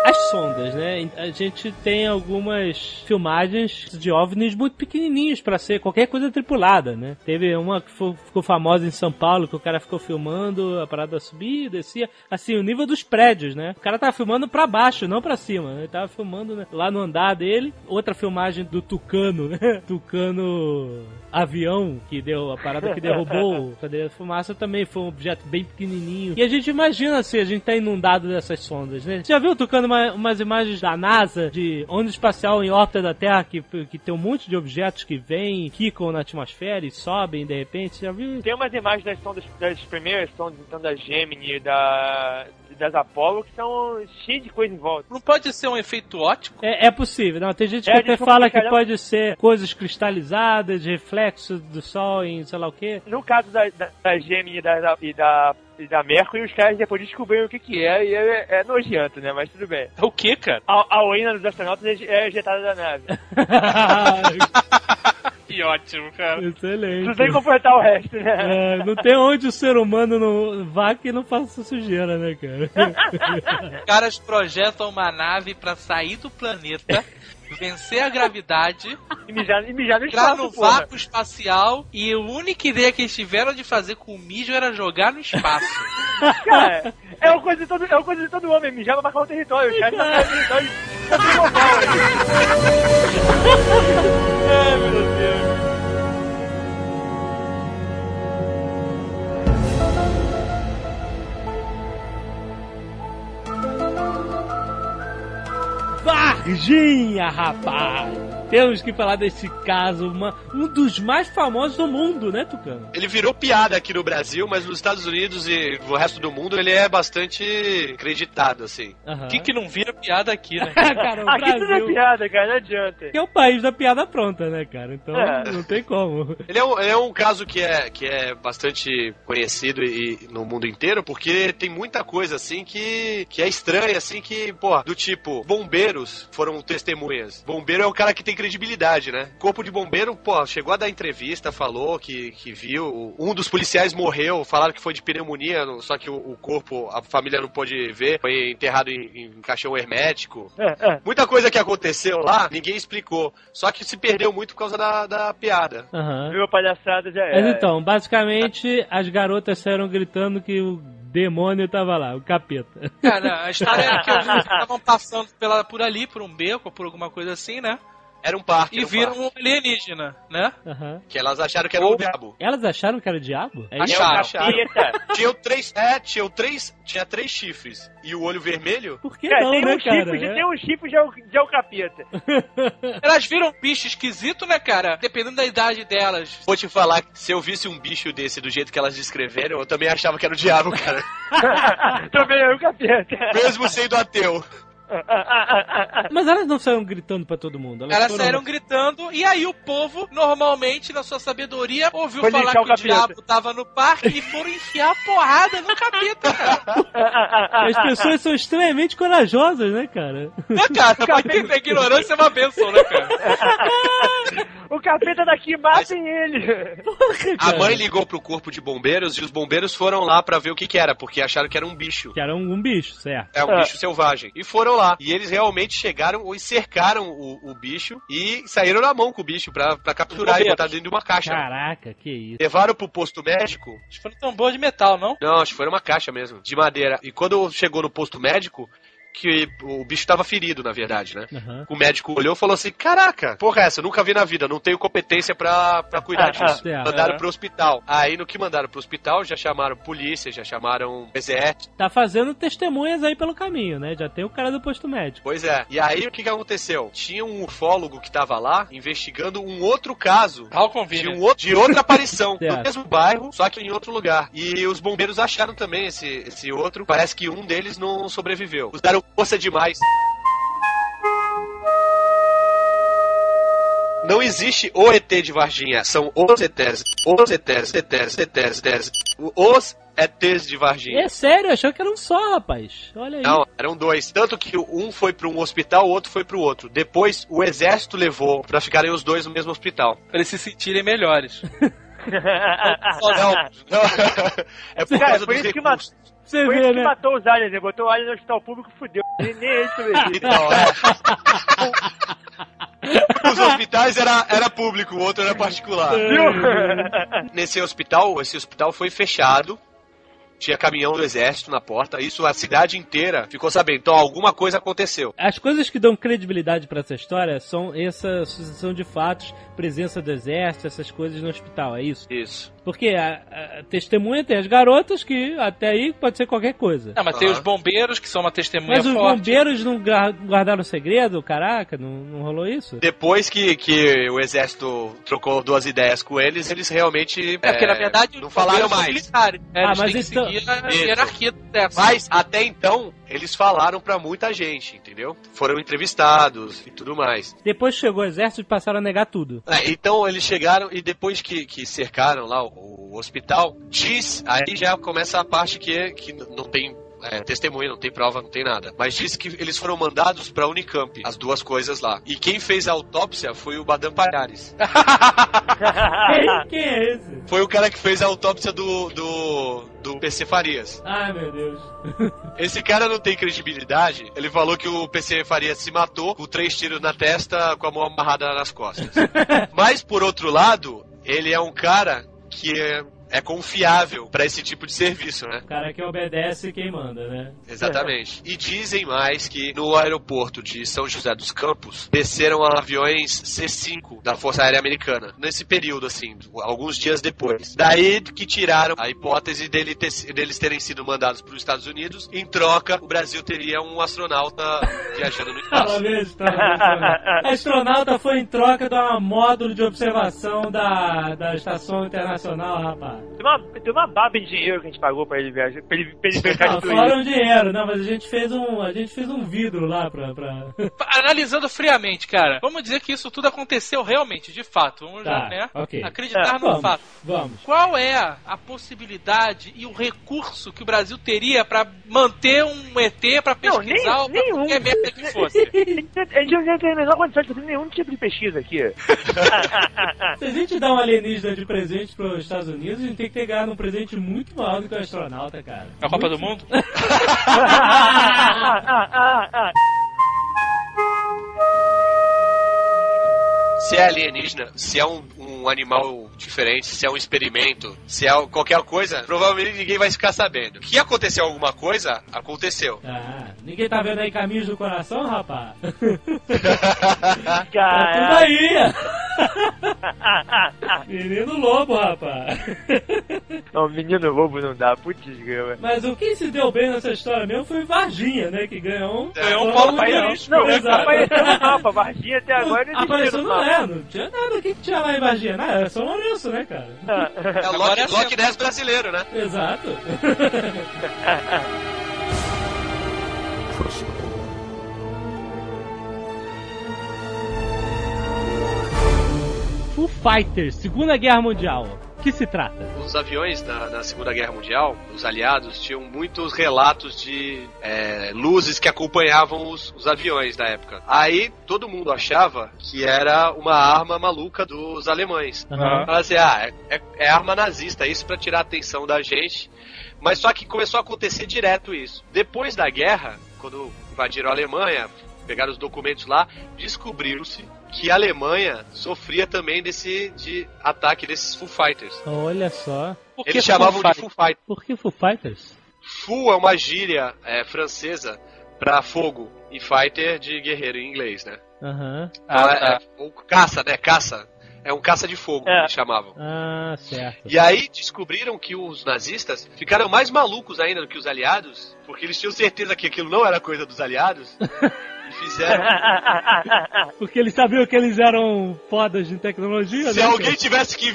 As sondas, né? A gente tem algumas filmagens de OVNIs muito pequenininhos pra ser qualquer coisa tripulada, né? Teve uma que ficou famosa em São Paulo, que o cara ficou filmando a parada subia, descia, assim, o nível dos prédios, né? O cara tava filmando pra baixo, não pra cima, né? Ele tava filmando né, lá no andar dele. Outra filmagem do Tucano, né? Tucano avião que deu a parada que derrubou cadê a fumaça também foi um objeto bem pequenininho. E a gente imagina assim a gente tá inundado dessas sondas né? Você já viu tocando uma- umas imagens da NASA de onda espacial em órbita da Terra que, que tem um monte de objetos que vêm quicam na atmosfera e sobem de repente? Você já viu? Tem umas imagens das sondas, das primeiras sondas, então da Gemini da, das Apollo, que são cheias de coisa em volta. Não pode ser um efeito ótico? é, é possível, não, tem gente que É, até fala que pode ser coisas cristalizadas, reflexos do sol em sei lá o que. No caso da, da, da Gemini e da, e da, e da Mercury, os caras depois descobriram o que que é, e é, é nojento, né? Mas tudo bem. O que, cara? A, a urina dos astronautas é, é ejetada da nave. Que ótimo, cara. Excelente. Não tem como completar o resto, né? É, não tem onde o ser humano não vá que não faça sujeira, né, cara? Os caras projetam uma nave pra sair do planeta, vencer a gravidade, E mijar, e mijar no entrar espaço, no porra. vácuo espacial e a única ideia que eles tiveram de fazer com o mijo era jogar no espaço. Cara, é uma coisa de todo, é uma coisa de todo homem, mijar pra marcar o território. Marcaram o território tá Ai, meu Deus. Varginha, rapaz! Temos que falar desse caso, uma- um dos mais famosos do mundo, né, Tucano? Ele virou piada aqui no Brasil, mas nos Estados Unidos e no resto do mundo ele é bastante acreditado, assim. Quem que não vira piada aqui, né? cara, o Aqui tudo é Brasil piada, cara, não adianta. que é o país da piada pronta, né, cara? Então É. não tem como. Ele é um, ele é um caso que é, que é bastante conhecido e, no mundo inteiro, porque tem muita coisa assim que, que é estranha, assim, que, pô, do tipo, bombeiros foram testemunhas. Bombeiro é o cara que tem credibilidade, né? Corpo de bombeiro, pô, chegou a dar entrevista, falou que, que viu. Um dos policiais morreu, falaram que foi de pneumonia, só que o, o corpo, a família não pôde ver, foi enterrado em, em caixão hermético. É, é. Muita coisa que aconteceu lá, ninguém explicou. Só que se perdeu muito por causa da, da piada. Aham. Viu a palhaçada já é. Mas então, basicamente, as garotas saíram gritando que o demônio tava lá, o capeta. Cara, a história é que eles estavam passando pela, por ali, por um beco, por alguma coisa assim, né? Era um parque. E era um viram parque. um alienígena, né? Aham. Que elas acharam que era o diabo. Elas acharam que era o diabo? É? Acharam. Capeta. Tinham três. É, tinham três. Tinha três chifres. E o olho vermelho? Por que Cara, não, tem né, um chifre cara? É. tem um chifre de, é de é o capeta. Elas viram um bicho esquisito, né, cara? Dependendo da idade delas. Vou te falar, que se eu visse um bicho desse do jeito que elas descreveram, eu também achava que era o diabo, cara. Também é o capeta. Mesmo sendo ateu. Mas elas não saíram gritando pra todo mundo. Elas, Elas foram- saíram gritando e aí o povo, normalmente, na sua sabedoria, ouviu Foi falar que o o capeta. diabo tava no parque e foram enfiar a porrada no capeta, cara. As pessoas são extremamente corajosas, né, cara? Né, cara? Pra quem tem ignorância é uma benção, né, cara? o capeta daqui, matem ele. A mãe ligou pro corpo de bombeiros e os bombeiros foram lá pra ver o que que era, porque acharam que era um bicho. Que era um, um bicho, certo. É um É. bicho selvagem. E foram lá. E eles realmente chegaram e cercaram o, o bicho e saíram na mão com o bicho pra, pra capturar e botar dentro de uma caixa. Caraca, que isso. Levaram pro posto médico. Acho que foi um tambor de metal, não? Não, acho que foi uma caixa mesmo, de madeira. E quando chegou no posto médico, que o bicho tava ferido, na verdade, né? Aham. O médico olhou e falou assim: Caraca, porra, é essa, eu nunca vi na vida, não tenho competência pra, pra cuidar disso. Certo. Mandaram É. pro hospital. Aí no que mandaram pro hospital, já chamaram polícia, já chamaram exército. Tá fazendo testemunhas aí pelo caminho, né? Já tem o cara do posto médico. Pois é. E aí o que, que aconteceu? Tinha um ufólogo que tava lá investigando um outro caso de, um outro, de outra aparição no mesmo bairro, só que em outro lugar. E os bombeiros acharam também esse, esse outro. Parece que um deles não sobreviveu. Usaram força demais. não existe o ET de Varginha, são os ETs, os ETs, ETs, ETs, ETs, os ETs de Varginha. É sério, achou que era um só, rapaz. Olha aí. Não, eram dois. Tanto que um foi para um hospital, o outro foi para o outro. Depois, o exército levou para ficarem os dois no mesmo hospital. Pra eles se sentirem melhores. Não, não. É por causa foi dos isso que recursos. Você Foi vê, que né? matou os aliens, né? Botou o alien no hospital público e fudeu. Nem nem ele sobrevive. É. Os hospitais era, era público, o outro era particular. Nesse hospital, esse hospital foi fechado. Tinha caminhão do exército na porta. Isso a cidade inteira ficou sabendo. Então alguma coisa aconteceu. As coisas que dão credibilidade pra essa história são essa sucessão de fatos, presença do exército, essas coisas no hospital, é isso? Isso. Porque a, a testemunha tem as garotas que até aí pode ser qualquer coisa. Não, mas tem os bombeiros, que são uma testemunha Mas os forte. bombeiros não guardaram segredo? Caraca, não, não rolou isso? Depois que, que o exército trocou duas ideias com eles, eles realmente. É, porque na verdade não os falaram mais. militares, né? Ah, Eles mas então- a hierarquia. Mas até então, eles falaram pra muita gente, entendeu? Foram entrevistados e tudo mais. Depois chegou o exército e passaram a negar tudo. É, então eles chegaram e depois que, que cercaram lá o, o hospital, diz, aí já começa a parte que, que não tem é, testemunha, não tem prova, não tem nada. Mas diz que eles foram mandados pra Unicamp, as duas coisas lá. E quem fez a autópsia foi o Badam Palhares. Quem é esse? Foi o cara que fez a autópsia do, do, do PC Farias. Ai, meu Deus. Esse cara não tem credibilidade. Ele falou que o PC Farias se matou com três tiros na testa com a mão amarrada nas costas. Mas, por outro lado, ele é um cara que é, é confiável pra esse tipo de serviço, né? O cara que obedece quem manda, né? Exatamente. E dizem mais que no aeroporto de São José dos Campos desceram aviões C-5 da Força Aérea Americana. Nesse período, assim, alguns dias depois. Daí que tiraram a hipótese dele ter- deles terem sido mandados para os Estados Unidos. Em troca, o Brasil teria um astronauta viajando no Fala espaço. mesmo, tá vendo? A astronauta foi em troca de um módulo de observação da, da Estação Internacional, rapaz. Tem uma, tem uma baba de dinheiro que a gente pagou pra ele viajar, pra ele, pra ele Não, de turismo. um dinheiro, não, mas a gente fez um, a gente fez um vidro lá pra... pra... Analisando friamente, cara, vamos dizer que isso tudo aconteceu realmente, de fato. Vamos Tá, já, né? ok. Acreditar no vamos, fato. vamos. Qual é a possibilidade e o recurso que o Brasil teria pra manter um ET pra Não, pesquisar nem- ou pra nenhum. qualquer merda que fosse? A gente não tem a menor condição de fazer nenhum tipo de pesquisa aqui. Se a gente dá um alienígena de presente pros Estados Unidos, tem que ter ganhado um presente muito maior do que o astronauta, cara. A Copa do Mundo? Se é alienígena, se é um, um animal diferente, se é um experimento, se é qualquer coisa, provavelmente ninguém vai ficar sabendo. Que aconteceu alguma coisa, aconteceu. Ah, ninguém tá vendo aí caminhos do coração, rapaz? Tá tudo Cara, aí! Menino lobo, rapaz. não, menino bobo não dá, putz, grama. Mas o que se deu bem nessa história mesmo foi Varginha, né? Que ganhou um. Ganhou um ganhou polo turístico, Não, né, Exato. apareceu no mapa, Varginha até agora não Apareceu no é, não tinha nada. O que, que tinha lá em Varginha? Nada, era São Lourenço, né, cara? É o é assim. Loch Ness brasileiro, né? Exato. Fighters, Segunda Guerra Mundial. O que se trata? Os aviões na, na Segunda Guerra Mundial, os aliados, tinham muitos relatos de é, luzes que acompanhavam os, os aviões na época. Aí todo mundo achava que era uma arma maluca dos alemães. Fala assim, ah, é, é- é arma nazista, isso pra tirar a atenção da gente. Mas só que começou a acontecer direto isso. Depois da guerra, quando invadiram a Alemanha, pegaram os documentos lá, descobriram-se que a Alemanha sofria também desse de ataque desses Foo Fighters. Olha só. Por que Eles chamavam Foo de Foo Fighters. Por que Foo Fighters? Fu é uma gíria é, francesa pra fogo e fighter de guerreiro em inglês, né? Aham. Então Ah, tá. é- ou caça, né? Caça. É um caça de fogo, É. que eles chamavam. Ah, certo. E aí descobriram que os nazistas ficaram mais malucos ainda do que os aliados, porque eles tinham certeza que aquilo não era coisa dos aliados. e fizeram. Porque eles sabiam que eles eram fodas de tecnologia, Se né? alguém tivesse que,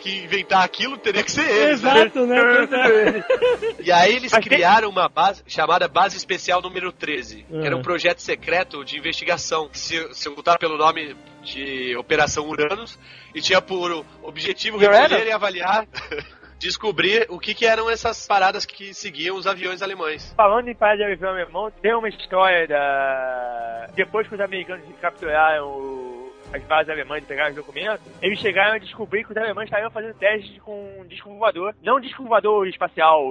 que inventar aquilo, teria que ser eles. né? Exato, né? Pois é. E aí eles Mas tem- criaram uma base chamada Base Especial número 13, que era Ah. um projeto secreto de investigação. Se, se eu botar pelo nome de Operação Uranus e tinha por objetivo recolher e avaliar, descobrir o que, que eram essas paradas que seguiam os aviões alemães. Falando em parada de avião alemão, tem uma história da. Depois que os americanos capturaram o- as bases alemãs e pegaram os documentos, eles chegaram a descobrir que os alemães estavam fazendo testes com um disco voador. Não um disco voador espacial,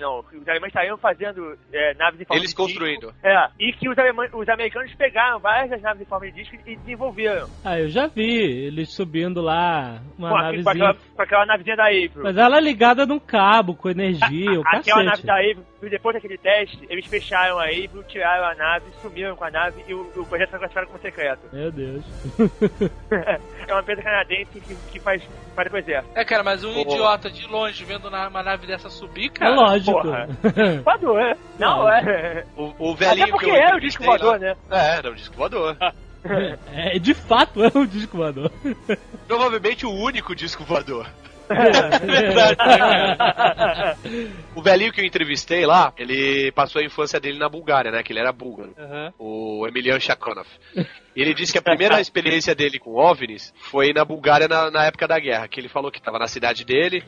não. Os alemães estavam fazendo é, naves em forma Eles de disco. construindo. É, e que os, alemães, os americanos pegaram várias das naves em forma de disco e desenvolveram. Ah, eu já vi eles subindo lá, uma Com, aquele- com, navezinha. aquela, com aquela navezinha da April. Mas ela é ligada num cabo, com energia, o Aquela nave cacete. da April, e depois daquele teste, eles fecharam a April, tiraram a nave, sumiram com a nave e o, o projeto foi classificado como secreto. Meu Deus. é uma empresa canadense que, que faz para o exército. É, cara, mas um Porra. idiota de longe vendo uma nave dessa subir, É cara. lógico. porra. Voador, é? Não, é. O, o velhinho Até porque que eu era o disco voador, né? É, era um disco voador. é, de fato é um disco voador. Provavelmente o único disco voador. É. O velhinho que eu entrevistei lá, ele passou a infância dele na Bulgária, né? Que ele era búlgaro. Aham. O Emilian Shakonov. E ele disse que a primeira experiência dele com OVNIs foi na Bulgária na, na época da guerra, que ele falou que estava na cidade dele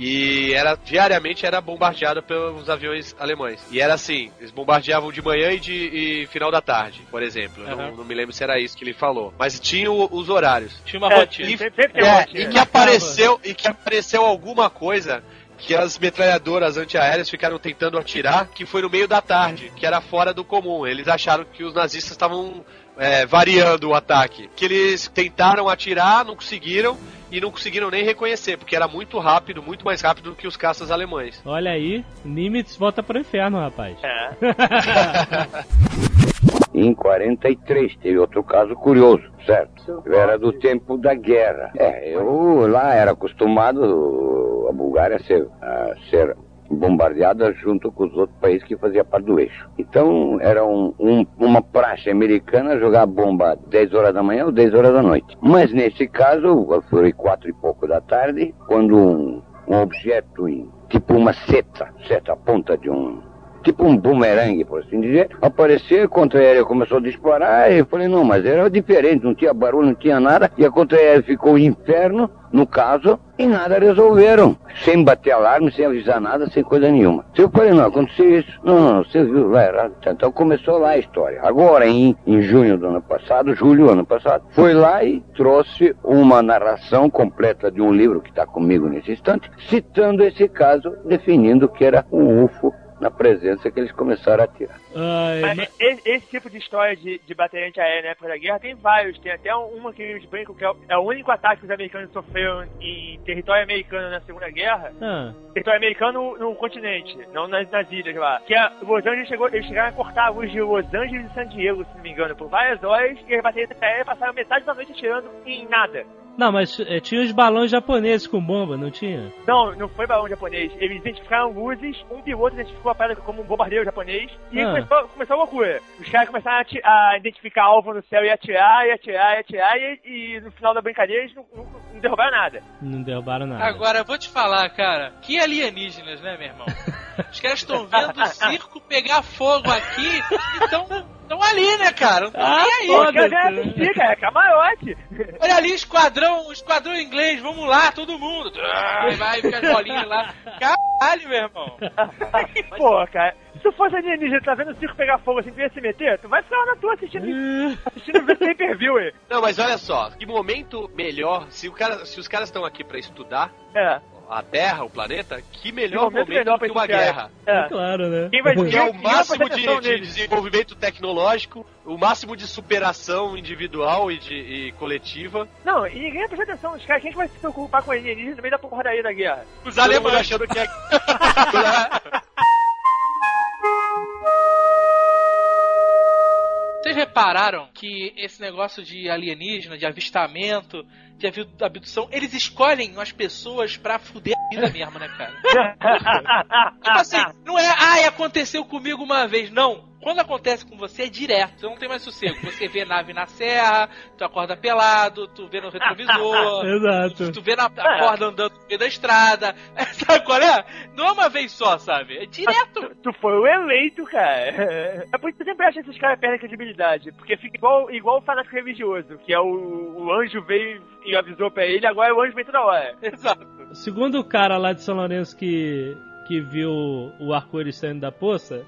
e era diariamente era bombardeado pelos aviões alemães. E era assim, eles bombardeavam de manhã e de e final da tarde, por exemplo. Eu Não, não me lembro se era isso que ele falou, mas tinha o- os horários. Tinha uma É, rotina. sempre, sempre tem É, uma e que apareceu e que apareceu alguma coisa que as metralhadoras antiaéreas ficaram tentando atirar, que foi no meio da tarde, que era fora do comum. Eles acharam que os nazistas estavam é, variando o ataque. Que eles tentaram atirar, não conseguiram e não conseguiram nem reconhecer, porque era muito rápido, muito mais rápido do que os caças alemães. Olha aí, Nimitz volta pro inferno, rapaz. É. Em 43 teve outro caso curioso, certo? Eu era do tempo da guerra. É, eu lá era acostumado a Bulgária ser, a ser bombardeada junto com os outros países que faziam parte do eixo. Então era um- um- uma praxe americana jogar bomba às 10 horas da manhã ou 10 horas da noite. Mas nesse caso, foi quatro e pouco da tarde, quando um, um objeto tipo uma seta, seta, a ponta de um tipo um bumerangue, por assim dizer, apareceu, a contra-aérea começou a disparar, e eu falei, não, mas era diferente, não tinha barulho, não tinha nada, e a contra-aérea ficou inferno, no caso, e nada resolveram, sem bater alarme, sem avisar nada, sem coisa nenhuma. Eu falei, não, aconteceu isso, não, não, você viu lá errado, então começou lá a história. Agora, em, em junho do ano passado, julho do ano passado, foi lá e trouxe uma narração completa de um livro que está comigo nesse instante, citando esse caso, definindo que era um UFO na presença que eles começaram a tirar. Ai, Mas mas- esse, esse tipo de história de, de bateria antiaérea na época da guerra tem vários. Tem até uma que eles brincam que é o, é o único ataque que os americanos sofreram em território americano na Segunda Guerra. ah, Território americano no, continente, não nas, nas ilhas lá. Que a Los Angeles chegou, eles chegaram a cortar a luz de Los Angeles e San Diego, se não me engano, por várias horas. E as baterias antiaéreas passaram metade da noite atirando em nada. Não, mas é, tinha os balões japoneses com bomba, não tinha? Não, não foi balão japonês. Eles identificaram luzes, um piloto identificou a pedra como um bombardeiro japonês e Ah. começou, começou a loucura. Os caras começaram a, ati- a identificar alvo no céu e atirar, e atirar, e atirar, e, e no final da brincadeira eles não, não, não derrubaram nada. Não derrubaram nada. Agora, eu vou te falar, cara, que alienígenas, né, meu irmão? Os caras estão vendo o circo pegar fogo aqui e estão ali, né, cara? Não Ah, nem aí. Pô, caras devem assistir, cara, é camarote. Olha ali, esquadrão, esquadrão inglês, vamos lá, todo mundo. Vai, vai, fica as bolinhas lá. Caralho, meu irmão. Pô, cara, se tu fosse alienígena, tá vendo o circo pegar fogo assim, tu ia se meter, tu vai ficar na tua assistindo, assistindo ver pay per view, aí. Não, mas olha só, que momento melhor, se, o cara, se os caras estão aqui pra estudar É. a Terra, o planeta, que melhor momento momento, melhor que uma guerra. É. Claro, né? Quem vai Que dizer é o máximo de, de desenvolvimento tecnológico, o máximo de superação individual e, de, e coletiva. Não, e ninguém presta atenção nos caras. Quem que vai se preocupar com alienígena no meio da porradaria da guerra? Os alemães achando que é. Vocês repararam que esse negócio de alienígena, de avistamento, de abdução, eles escolhem as pessoas pra fuder a vida mesmo, né, cara? Tipo assim, não é, ai, aconteceu comigo uma vez. Não. Quando acontece com você, é direto. Você não tem mais sossego. Você vê nave na serra, tu acorda pelado, tu vê no retrovisor. Exato. Tu vê na a corda andando no meio da estrada. Sabe qual é? Não é uma vez só, sabe? É direto. Tu foi o eleito, cara. É por isso que eu sempre acho que esses caras perdem credibilidade. Porque fica igual, igual o fanático religioso, que é o, o anjo veio e avisou pra ele, agora o anjo vem toda hora. Exato. Segundo o cara lá de São Lourenço que, que viu o arco-íris saindo da poça,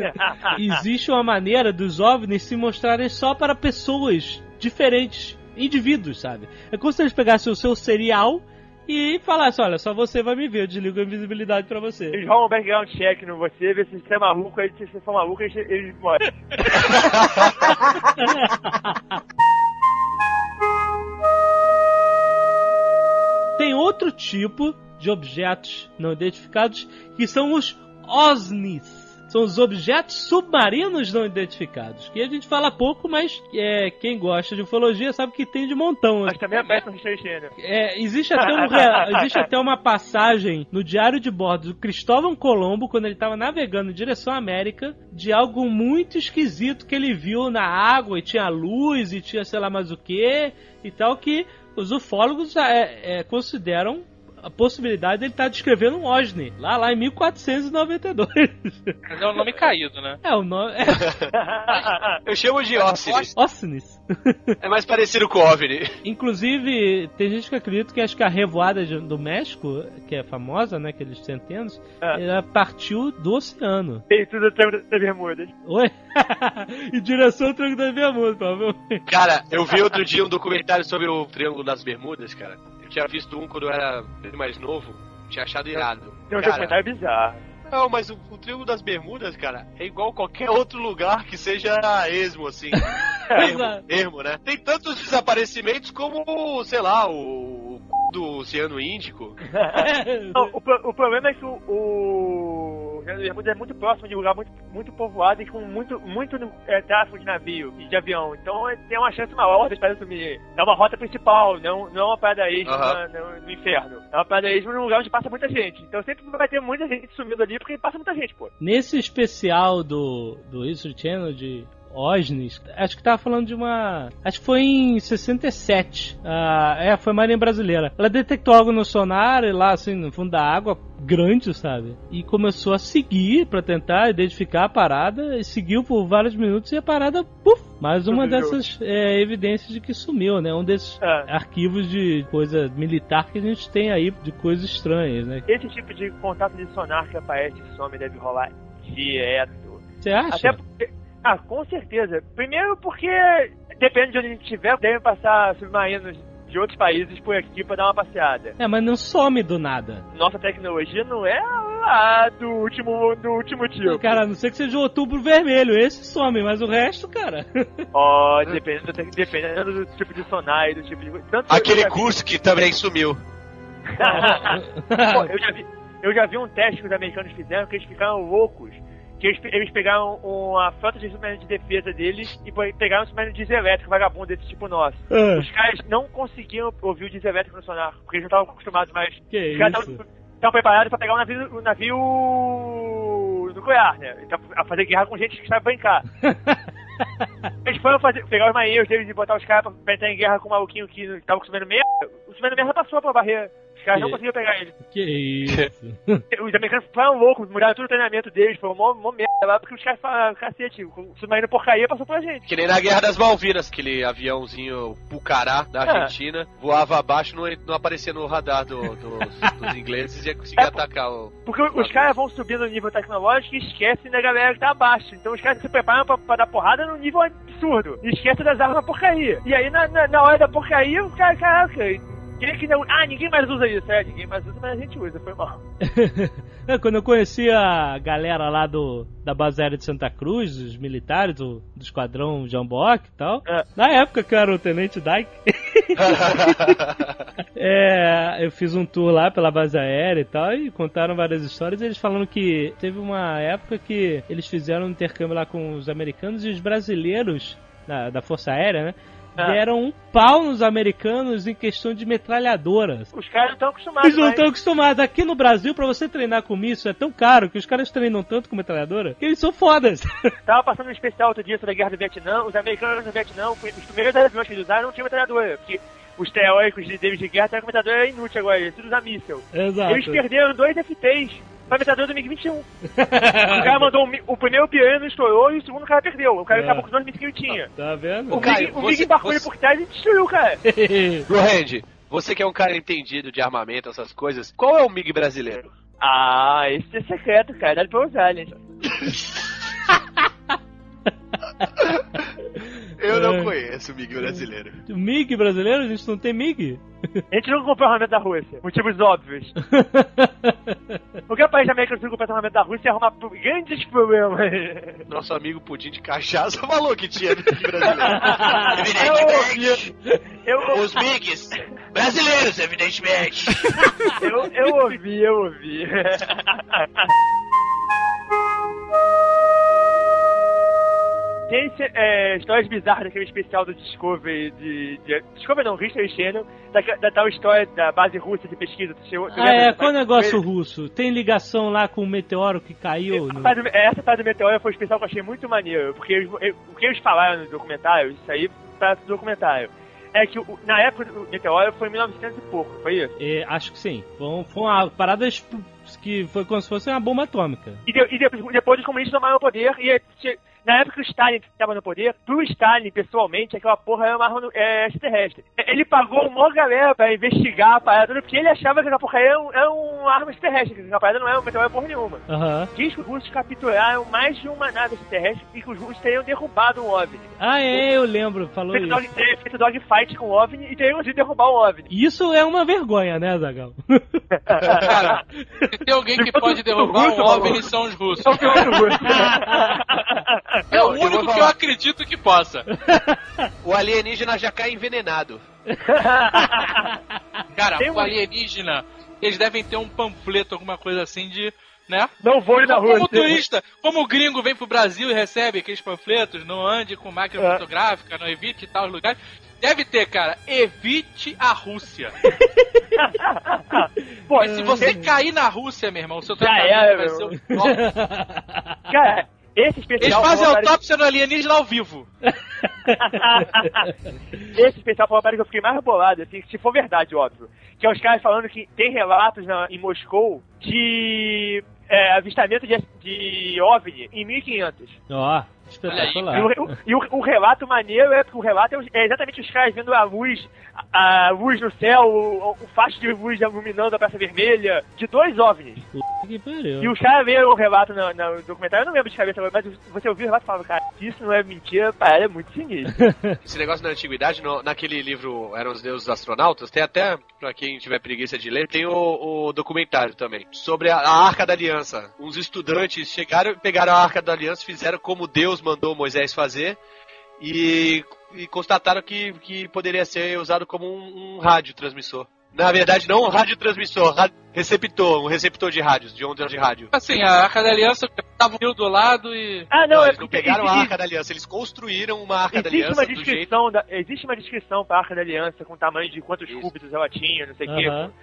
existe uma maneira dos OVNIs se mostrarem só para pessoas diferentes, indivíduos, sabe? É como se eles pegassem o seu serial e falassem, olha, só você vai me ver, eu desligo a invisibilidade pra você. Eles rolam um background check no você, vê se você é maluco, aí se você for maluco, eles, eles morrem. Tem outro tipo de objetos não identificados que são os OSNIs. São os objetos submarinos não identificados. Que a gente fala pouco, mas é, quem gosta de ufologia sabe que tem de montão. Mas também é péssimo Channel. É, existe, até um existe até uma passagem no diário de bordo do Cristóvão Colombo, quando ele estava navegando em direção à América, de algo muito esquisito que ele viu na água, e tinha luz, e tinha sei lá mais o que, e tal, que os ufólogos é, é, consideram a possibilidade de ele estar descrevendo um OSNI, lá, lá em 1492. Mas é um nome caído, né? É o nome. É, Eu chamo de Ósseos. OSNIs. É mais parecido com o OVNI. Inclusive, tem gente que acredita que acho que a revoada do México, que é famosa, né? Aqueles centenos, Ah. ela partiu do oceano. Tem tudo tempo das bermudas. Oi? em direção ao Triângulo das Bermudas, provavelmente. Cara, eu vi outro dia um documentário sobre o Triângulo das Bermudas, cara. Eu tinha visto um quando eu era mais novo. Tinha achado irado. Tem um Cara, documentário bizarro. Não, mas o, o Triângulo das Bermudas, cara, é igual qualquer outro lugar que seja esmo, assim. ermo, ermo, né? Tem tantos desaparecimentos como, sei lá, o, o do Oceano Índico. Não, o, o problema é que o, o Bermudas é muito próximo de um lugar muito, muito povoado e com muito, muito é, tráfego de navio e de avião. Então é, tem uma chance maior das paradas sumirem. É uma rota principal, não, não é uma parada extra na- no, no inferno. É uma parada extra num lugar onde passa muita gente. Então sempre vai ter muita gente sumindo ali porque passa muita gente, pô. Nesse especial do, do History Channel de OSNIs, acho que tava falando de uma. Acho que foi em 67. Ah, é, foi Marinha Brasileira. Ela detectou algo no sonar, e lá assim, no fundo da água, grande, sabe? E começou a seguir pra tentar identificar a parada, e seguiu por vários minutos e a parada, puf! Mais uma dessas é, evidências de que sumiu, né? Um desses É. arquivos de coisa militar que a gente tem aí, de coisas estranhas, né? Esse tipo de contato de sonar que aparece e some deve rolar direto. Você acha? Até porque. Ah, com certeza. Primeiro porque, depende de onde a gente estiver, devem passar submarinos de outros países por aqui pra dar uma passeada. É, mas não some do nada. Nossa tecnologia não é lá do último, do último tipo. Cara, a não ser que seja o outubro vermelho, esse some, mas o resto, cara. Ó, dependendo, da tec- dependendo do tipo de sonar e do tipo de. Tanto que Aquele vi- curso que também sumiu. Pô, eu já vi, eu já vi um teste que os americanos fizeram que eles ficaram loucos. Que eles, eles pegaram uma frota de submarinos de defesa deles e pegaram um submarino diesel elétrico vagabundo desse tipo nosso. Ah, Os caras não conseguiam ouvir o diesel elétrico no sonar, porque eles não estavam acostumados mais. que Os caras estavam preparados pra pegar um navio, um navio nuclear, né? Então, a fazer guerra com gente que sabe brincar. Eles foram fazer, pegar os marinheiros deles e botar os caras pra, pra entrar em guerra com o maluquinho que tava consumendo merda. O consumendo merda passou pela barreira. Os caras não conseguiram pegar ele. Que isso? Os americanos ficaram loucos, mudaram todo o treinamento deles, foi mó, mó merda lá, porque os caras falaram, cacete, o submarino porcaria passou pela gente. Que nem na Guerra das Malvinas, aquele aviãozinho Pucará da É. Argentina, voava abaixo, não, não aparecia no radar do- dos, dos ingleses e ia conseguir É, atacar o. Porque os caras vão subindo no nível tecnológico e esquecem da galera que tá abaixo. Então os caras se preparam pra, pra dar porrada num nível absurdo. E esquecem das armas porcaria. E aí na, na, na hora da porcaria, o cara, caraca, quem é que não. Ah, ninguém mais usa isso. É, ninguém mais usa, mas a gente usa, foi mal. É, Quando eu conheci a galera lá do, da base aérea de Santa Cruz, os militares do, do esquadrão Jamboc e tal, É. na época que eu era o Tenente Dyke, é, eu fiz um tour lá pela base aérea e tal, e contaram várias histórias. Eles falando que teve uma época que eles fizeram um intercâmbio lá com os americanos e os brasileiros da, da Força Aérea, né? Ah. Deram um pau nos americanos em questão de metralhadoras. Os caras não estão acostumados. Eles não estão acostumados. Aqui no Brasil, pra você treinar com isso, é tão caro que os caras treinam tanto com metralhadora que eles são fodas. Tava passando um especial outro dia sobre a guerra do Vietnã. Os americanos no Vietnã, os primeiros aviões que eles usaram não tinham metralhadora. Porque os teóricos de deles de guerra com metralhadora inútil agora, eles tudo usam míssel. Exato. Eles perderam dois F3 pra metralhadora do MiG-21. o cara mandou um o primeiro piano estourou e o segundo cara perdeu. O cara É. acabou com os dois MiG que ele tinha. Tá vendo? O Caio, MiG, o MiG embarcou ele por trás e destruiu o cara. Rohand, você que é um cara entendido de armamento, essas coisas, qual é o MiG brasileiro? Ah, esse é secreto, cara. Dá pra usar, né? Eu não É. conheço o MiG brasileiro. MiG brasileiro? A gente não tem MiG? A gente não comprou armamento da Rússia. Motivos óbvios. Qualquer país da América do Sul comprar armamento da Rússia ia arrumar pro- grandes problemas. Nosso amigo Pudim de Cachaça falou que tinha MiG brasileiro. Eu ouvi. Eu, Os MiGs brasileiros, evidentemente. eu, eu ouvi, eu ouvi. Tem é, histórias bizarras daquele especial do Discovery de. de Discovery não, History Channel, da, da tal história da base russa de pesquisa. Tu chegou- tu Ah, é, qual o negócio russo? Tem ligação lá com o meteoro que caiu? No... Parte do- Essa parte do meteoro foi um especial que eu achei muito maneiro, porque eles- eu- o que eles falaram no documentário, isso aí tá no documentário, é que na época do meteoro foi em 1900 e pouco, foi isso? É, acho que sim. Foi, foi uma parada que foi como se fosse uma bomba atômica. E, de- e depois, depois os comunistas tomaram o poder e é, na época que o Stalin estava no poder, pro Stalin, pessoalmente, aquela porra era uma arma é, extraterrestre. Ele pagou uma galera pra investigar a parada, porque ele achava que aquela porra era, um- era uma arma extraterrestre, que aquela parada não era um meteoro porra nenhuma. Aham. Diz que os russos capturaram mais de uma nave extraterrestre e que os russos teriam derrubado um OVNI. Ah, é, eu lembro, falou Feito, isso. dog, ter feito dogfight com o OVNI e teriam conseguido derrubar o OVNI. Isso é uma vergonha, né, Zagal? Cara, se tem alguém que pode derrubar um OVNI são os russos. É o único que eu acredito que possa. O alienígena já cai envenenado. Cara, Tem o um- alienígena, eles devem ter um panfleto, alguma coisa assim de. Né? Não vou ir na Como rua. turista, como o gringo vem pro Brasil e recebe aqueles panfletos, não ande com máquina É. fotográfica, não evite tal lugares. Deve ter, cara, evite a Rússia. Pô, E se você cair na Rússia, meu irmão, o seu tratamento era, vai meu. ser um top. Cara, esse Eles especial. fazem foi uma parada- autópsia no alienígena ao vivo. esse especial foi uma parada que eu fiquei mais bolado, assim, se for verdade, óbvio. Que é os caras falando que tem relatos na- em Moscou de é, avistamento de, de OVNI em 1500. Ó, E, espetacular. o, o- e o- o relato maneiro é porque o relato é, é exatamente os caras vendo a luz, a, a luz no céu, o, o facho de luz iluminando a Praça Vermelha, de dois OVNIs. Que pariu. E os caras leram o relato no, no documentário, eu não lembro de cabeça, agora, mas você ouviu o relato e falava, cara, se isso não é mentira, parada é muito sinistro. Esse negócio na antiguidade, no- naquele livro Eram os Deuses Astronautas, tem até, pra quem tiver preguiça de ler, tem o, o documentário também, sobre a, a Arca da Aliança. Uns estudantes chegaram, pegaram a Arca da Aliança, fizeram como Deus mandou Moisés fazer, e, e constataram que, que poderia ser usado como um, um rádio transmissor. Na verdade, não um rádio transmissor, ra- receptor, um receptor de rádios, de ondas de rádio. Assim, a Arca da Aliança tava o rio do lado e. Ah, não, Não, é eles não pegaram a existe- Arca da Aliança, eles construíram uma Arca da Existe Aliança uma do jeito descrição, da, existe uma descrição pra Arca da Aliança com tamanho de quantos Isso. cúbitos ela tinha, não sei o Aham. quê.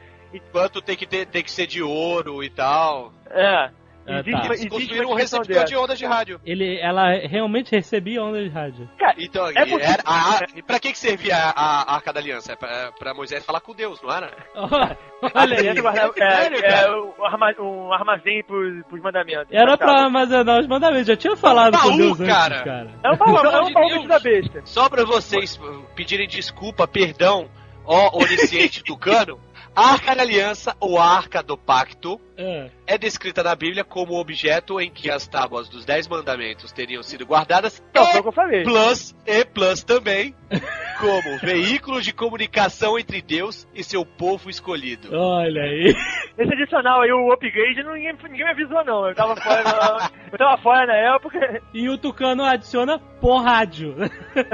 Quanto tem que, ter, tem que ser de ouro e tal. É. Ah, Existe, tá. Eles construíram um receptor dessa. de ondas de rádio. Ele, ela realmente recebia onda de rádio. Cara, Então, É e porque- era, a, a, e pra que, que servia a, a Arca da Aliança? É pra, é pra Moisés falar com Deus, não era? Olha aí. é, cara? é, um, arma- armazém pros, pros mandamentos. Era pra Passava. armazenar os mandamentos. Já tinha falado com baú, Deus antes, cara. cara. É um baú, é um baú da besta. Só pra vocês pedirem desculpa, perdão, ó onisciente tucano, Arca da Aliança ou a Arca do Pacto É. é descrita na Bíblia como objeto em que as tábuas dos Dez Mandamentos teriam sido guardadas Não, foi e o que eu falei. plus, e plus também, como veículo de comunicação entre Deus e seu povo escolhido. Olha aí. Nesse adicional aí, o upgrade, ninguém, ninguém me avisou, não. Eu tava fora na, eu tava fora na época. E o Tucano adiciona por rádio. É,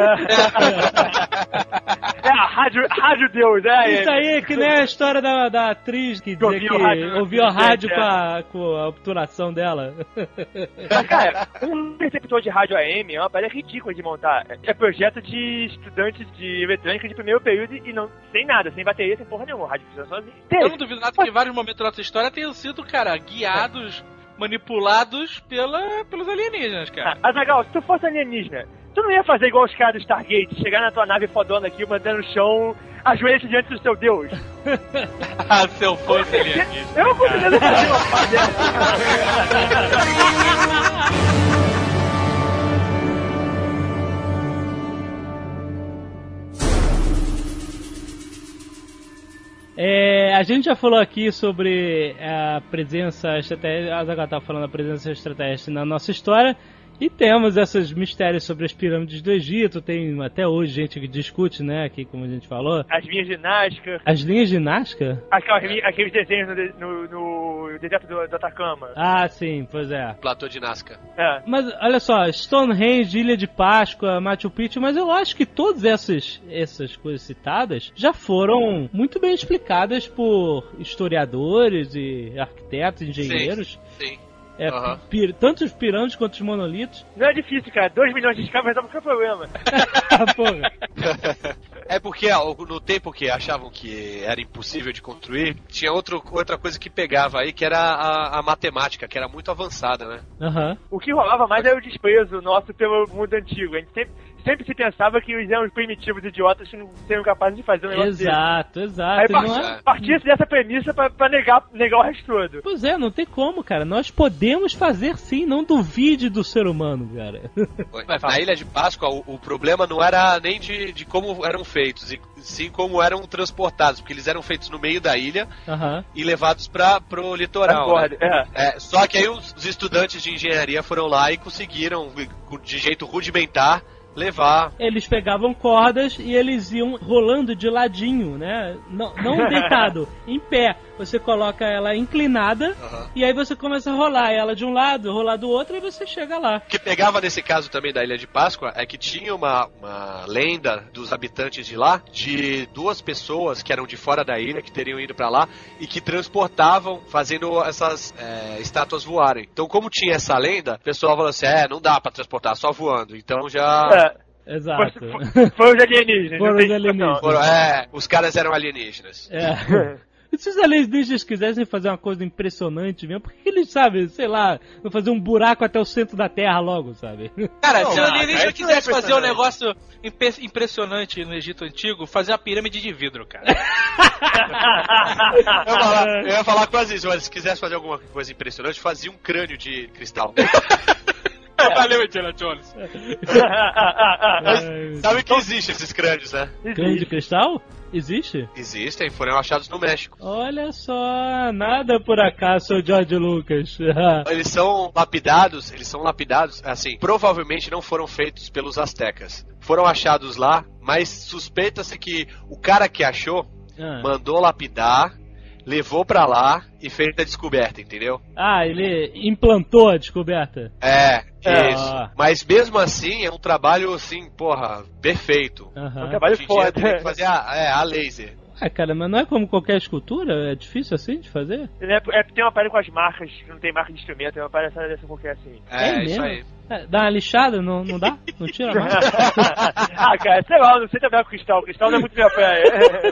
a rádio, rádio Deus, é. Isso aí é que nem a história da, da atriz que dizia ouviu que rádio, ouviu a né? rádio É. com a, com a obturação dela. Mas, cara, um receptor de rádio AM é uma parada ridícula de montar. É projeto de estudantes de eletrônica de primeiro período e não sem nada, sem bateria, sem porra nenhuma. Rádio funciona sozinho. Eu não duvido nada que em vários momentos da nossa história tenham sido, cara, guiados, manipulados pela, pelos alienígenas, cara. Ah, Azagal, se tu fosse alienígena, Tu não ia fazer igual os caras do Stargate, chegar na tua nave fodona aqui, mandando no chão, ajoelha-se diante do seu Deus. ah, se eu fosse alienígena. Eu não conseguiria fazer uma dessa. É, a gente já falou aqui sobre a presença extraterrestre, a Zagal estava falando da presença extraterrestre na nossa história, e temos esses mistérios sobre as pirâmides do Egito, tem até hoje gente que discute, né, aqui como a gente falou. As linhas ginásticas, As linhas de Nazca? aquelas linhas- aqueles desenhos no, de- no, no deserto do, do Atacama. Ah, sim, pois é. Platô de Nazca. É. Mas olha só, Stonehenge, Ilha de Páscoa, Machu Picchu, mas eu acho que todas essas, essas coisas citadas já foram muito bem explicadas por historiadores e arquitetos, engenheiros. Sim. É, pir- tanto os pirâmides quanto os monolitos. Não é difícil, cara. 2 milhões de escravos resolve qualquer problema. Porra. É porque ó, no tempo que achavam que era impossível de construir, tinha outro, outra coisa que pegava aí, que era a, a matemática, que era muito avançada, né? Aham. O que rolava mais era o desprezo nosso pelo mundo antigo. A gente sempre, sempre se pensava que eles eram os primitivos idiotas que não seriam capazes de fazer um negócio desse. Exato, Aí exato. E não partia, é- partia-se dessa premissa pra, pra negar, negar o resto todo. Pois é, não tem como, cara. Nós podemos fazer sim, não duvide do ser humano, cara. Na Ilha de Páscoa, o, o problema não era nem de, de como eram feitos, e sim como eram transportados, porque eles eram feitos no meio da ilha Aham. e levados para pro litoral. Pra né? borda, é. É, só que aí os, os estudantes de engenharia foram lá e conseguiram, de jeito rudimentar, levar. Eles pegavam cordas e eles iam rolando de ladinho, né? Não, não deitado, em pé. Você coloca ela inclinada Aham. e aí você começa a rolar ela de um lado, rolar do outro e você chega lá. O que pegava nesse caso também da Ilha de Páscoa é que tinha uma, uma lenda dos habitantes de lá de duas pessoas que eram de fora da ilha, que teriam ido pra lá e que transportavam fazendo essas é, estátuas voarem. Então, como tinha essa lenda, o pessoal falou assim: é, não dá pra transportar, só voando. Então já. É, Exato. foi, foi, foi os alienígenas. Foram os alienígenas. Foram- é, os caras eram alienígenas. É. E se os alienígenas quisessem fazer uma coisa impressionante mesmo, por que eles, sabe, sei lá, não fazer um buraco até o centro da Terra logo, sabe? Cara, Não, se o mas alienígena isso quisesse é fazer um negócio impe- impressionante no Egito Antigo, fazer uma pirâmide de vidro, cara. Eu ia, falar, eu ia falar quase isso, mas se quisesse fazer alguma coisa impressionante, fazia um crânio de cristal. Valeu, Indiana Jones. É, Sabe que existem esses crânios, né? Crânio de cristal? Existe? Existem, foram achados no México. Olha só, nada por acaso, seu George Lucas. Eles são lapidados, eles são lapidados, assim, provavelmente não foram feitos pelos astecas. Foram achados lá, mas suspeita-se que o cara que achou Ah. mandou lapidar, levou pra lá e fez a descoberta, entendeu? Ah, ele implantou a descoberta. É, É. isso. Mas mesmo assim, é um trabalho, assim, porra, perfeito. Aham. trabalho Hoje em dia foda. tem que fazer a, é, a laser. Ah, cara, mas não é como qualquer escultura? É difícil assim de fazer? É, é, tem uma aparelho com as marcas, que não tem marca de instrumento, é uma palhaçada dessa qualquer assim. É, É isso mesmo? aí. É, Dá uma lixada? Não, não dá? Não tira mais? ah, cara, sei lá, não sei trabalhar com cristal. Cristal não é muito minha praia.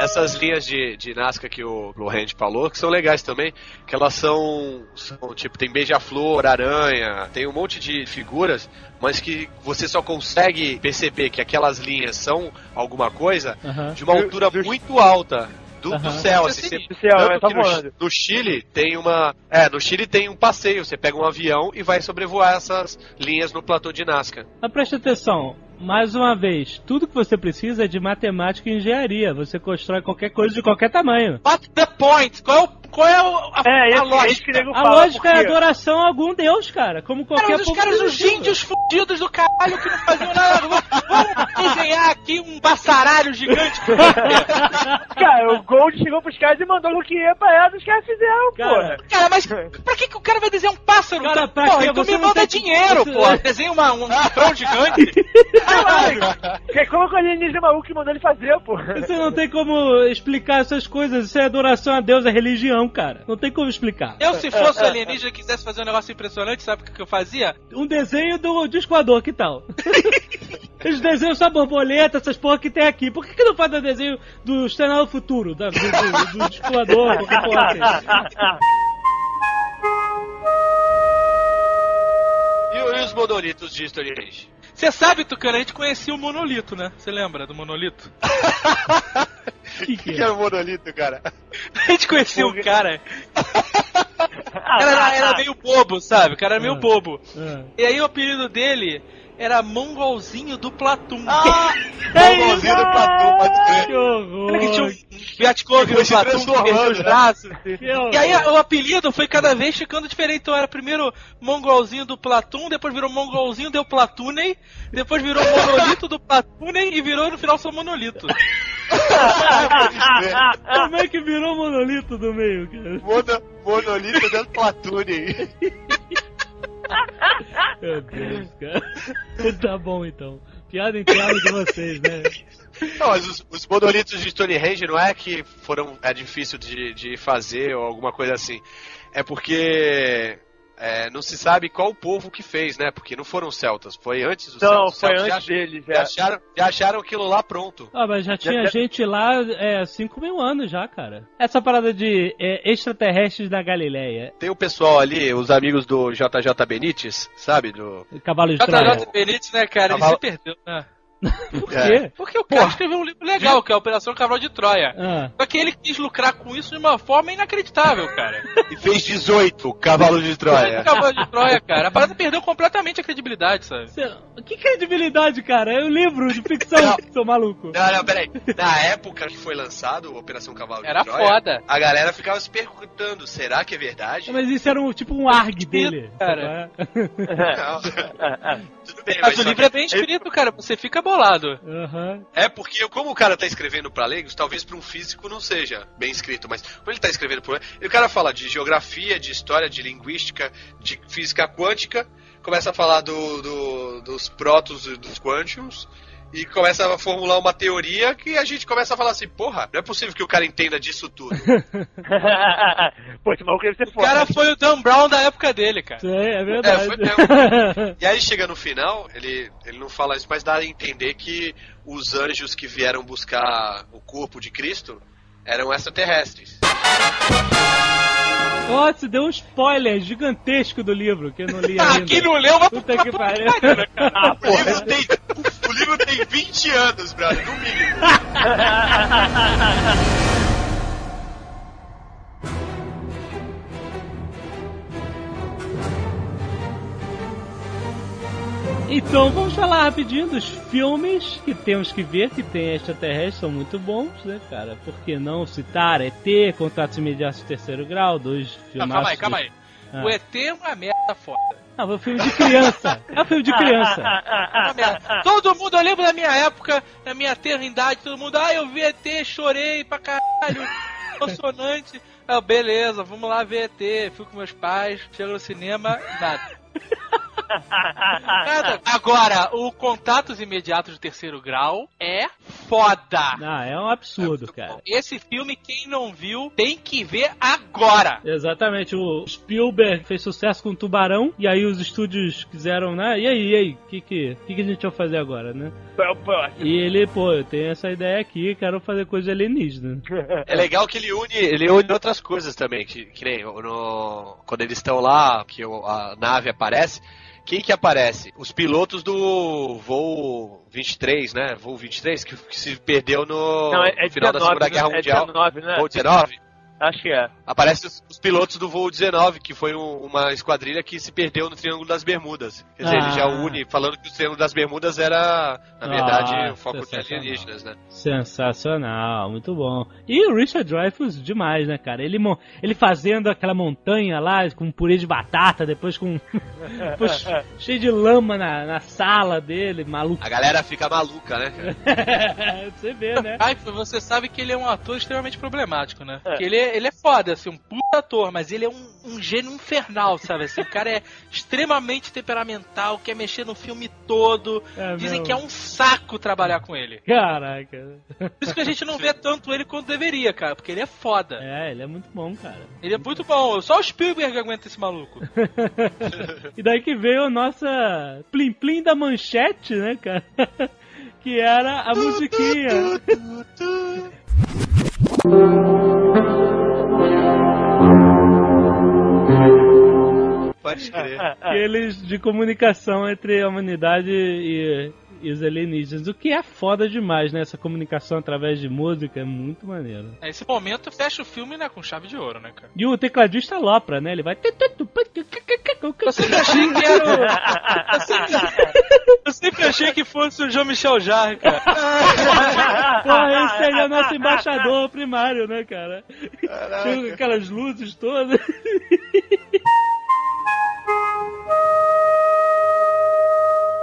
Essas linhas de, de Nazca que o Lohand falou, que são legais também, que elas são, são, tipo, tem beija-flor, aranha, tem um monte de figuras, mas que você só consegue perceber que aquelas linhas são alguma coisa de uma altura muito alta. Do, do céu, assim, você- Do céu, tanto tá que no, no Chile tem uma. É, no Chile tem um passeio. Você pega um avião e vai sobrevoar essas linhas no platô de Nazca. Mas preste atenção, mais uma vez, tudo que você precisa é de matemática e engenharia. Você constrói qualquer coisa de qualquer tamanho. What the point? Qual é, o, qual é o- a, É, a que lógica? nego A lógica é adoração a algum deus, cara. Como qualquer Cara, mas os caras, os índios fudidos do caralho que não faziam nada. Vamos, desenhar aqui um passaralho gigante. Cara, o Gold chegou pros caras e mandou o que ia pra ela, os caras fizeram, Cara, porra. Cara, mas pra que, que o cara vai desenhar um pássaro? Cara, pra quê? então Você me manda tem- dinheiro, pô. Desenha uma, um cifrão gigante. Que como que o alienígena maluco que mandou ele fazer, porra? Você não tem como explicar essas coisas. Isso é adoração a Deus, é religião, cara. Não tem como explicar. Eu, se fosse alienígena e quisesse fazer um negócio impressionante, sabe o que eu fazia? Um desenho do disco voador, que tal? Eles desenham só borboleta, essas porra que tem aqui. Por que, que não faz o desenho do do Futuro? Da, do, do, do disco voador, qualquer porra assim? monolitos de Stonehenge? Você sabe, Tucano, a gente conhecia o monolito, né? Você lembra do monolito? O que, O que que é? é o monolito, cara? A gente conhecia um cara. Era, era meio bobo, sabe? O cara era meio Ah. bobo. Ah. E aí o apelido dele era Mongolzinho do Platum. Ah, Mongolzinho do Platão, pode crer. Que horror! Lembra que tinha um Viatkov Foi no Platum que perdeu os né? braços. Horror. E aí o apelido foi cada vez ficando diferente. Então era primeiro Mongolzinho do Platum, depois virou Mongolzinho do Platunei, depois virou Monolito do Platunei e virou no final só Monolito. Como é que virou monolito do meio, cara? Mono, monolito do Platune. Meu Deus, cara. Tá bom então. Piada interna de vocês, né? Não, mas os, os monolitos de Stonehenge não é que foram é difícil de, de fazer ou alguma coisa assim. É porque é, não se sabe qual o povo que fez, né? Porque não foram os celtas, foi antes dos Não, celtas. Os foi celtas antes já, deles, já é. acharam, já acharam aquilo lá pronto. Ah, mas já tinha já- gente lá é, 5 mil anos já, cara. Essa parada de é, extraterrestres da Galileia. Tem o pessoal ali, os amigos do JJ Benítez, sabe? Do... Cavalo de Troia. JJ Benítez, né, cara? Ele Cavalo- se perdeu, né? Por É. quê? Porque o cara escreveu um livro legal, que é a Operação Cavalo de Troia. Ah, Só que ele quis lucrar com isso de uma forma inacreditável, cara. E fez 18, Cavalo de Troia. Cavalo de Troia, cara. A parada perdeu completamente a credibilidade, sabe? cê- que credibilidade, cara? É um livro de ficção, Não. seu maluco. Não, não, peraí. Na época que foi lançado Operação Cavalo Era de Troia, foda. a galera ficava se perguntando, será que é verdade? Mas isso era um, tipo um ARG dele. Cara. Não. Tudo bem, Mas só o livro que- é bem escrito, cara. Você fica bolado. Aham. É porque, como o cara tá escrevendo pra leigos, talvez pra um físico não seja bem escrito, mas quando ele tá escrevendo pro e o cara fala de geografia, de história, de linguística, de física quântica, começa a falar do, do- dos prótons e dos quantiums, e começa a formular uma teoria que a gente começa a falar assim, porra, não é possível que o cara entenda disso tudo. Pô, esse maluco deve ser O foda. cara foi o Dan Brown da época dele, cara. Isso aí é verdade. É, foi mesmo. E aí chega no final, ele, ele não fala isso, mas dá a entender que os anjos que vieram buscar o corpo de Cristo eram extraterrestres. Nossa, deu um spoiler gigantesco do livro, que eu não li ainda. Ah, quem não leu, vai Puta que pariu. Ah, O livro, tem, o livro tem 20 anos, brother, no mínimo. Então vamos falar rapidinho dos filmes que temos que ver, que tem extraterrestres, são muito bons, né, cara? Por que não citar ET, Contatos Imediatos de Terceiro Grau, dois filmes. calma aí, calma aí. Ah. O ET é uma merda foda. Não, é um filme de criança. É um filme de criança. É. Todo mundo, eu lembro da minha época, da minha terrindade, todo mundo, ah, eu vi ET, chorei pra caralho, emocionante. Ah, beleza, vamos lá ver ET, fui com meus pais, chego no cinema, nada. Nada. Agora, o Contatos Imediatos de Terceiro Grau é foda. Ah, é um absurdo, cara. Esse filme, quem não viu, tem que ver agora. Exatamente, o Spielberg fez sucesso com Tubarão, e aí os estúdios quiseram, né? E aí, e aí, o que, que, que, que a gente vai fazer agora, né? É o. E ele, pô, eu tenho essa ideia aqui, quero fazer coisa alienígena. É legal que ele une, ele une outras coisas também, que, que nem no, quando eles estão lá, que o- a nave aparece, quem que aparece? Os pilotos do voo 23, né? Voo 23, que, que se perdeu no, Não, é, é final da 19, Segunda né? Guerra É Mundial. 19, né? Voo 19? Acho que é. Aparece os, os pilotos do voo 19, que foi um- uma esquadrilha que se perdeu no Triângulo das Bermudas. Quer dizer, ele já Ah. une, falando que o Triângulo das Bermudas era, na verdade, Ah, o foco de alienígenas, né? Sensacional, muito bom. E o Richard Dreyfuss, demais, né, cara? Ele, ele fazendo aquela montanha lá com purê de batata, depois com. depois cheio de lama na, na sala dele, maluco. A galera fica maluca, né, cara? Você vê, né? Ai, você sabe que ele é um ator extremamente problemático, né? Porque ele é, ele é foda, assim, um puta ator, mas ele é um, um gênio infernal, sabe? Assim, o cara é extremamente temperamental, quer mexer no filme todo. É Dizem mesmo. que é um saco trabalhar com ele. Caraca. Por isso que a gente não vê tanto ele quanto deveria, cara, porque ele é foda. É, ele é muito bom, cara. Ele é muito bom. Só o Spielberg aguenta esse maluco. E daí que veio a nossa Plim Plim da manchete, né, cara? Que era a musiquinha. Pode crer. Aqueles de comunicação entre a humanidade e, e os alienígenas. O que é foda demais, né? Essa comunicação através de música é muito maneiro. Nesse momento fecha o filme, né, com chave de ouro, né, cara? E o tecladista alopra, né? Ele vai. Eu sempre achei que era o... Eu sempre, eu sempre achei que fosse o Jean-Michel Jarre, cara. Porra, esse aí é o nosso embaixador primário, né, cara? Com aquelas luzes todas.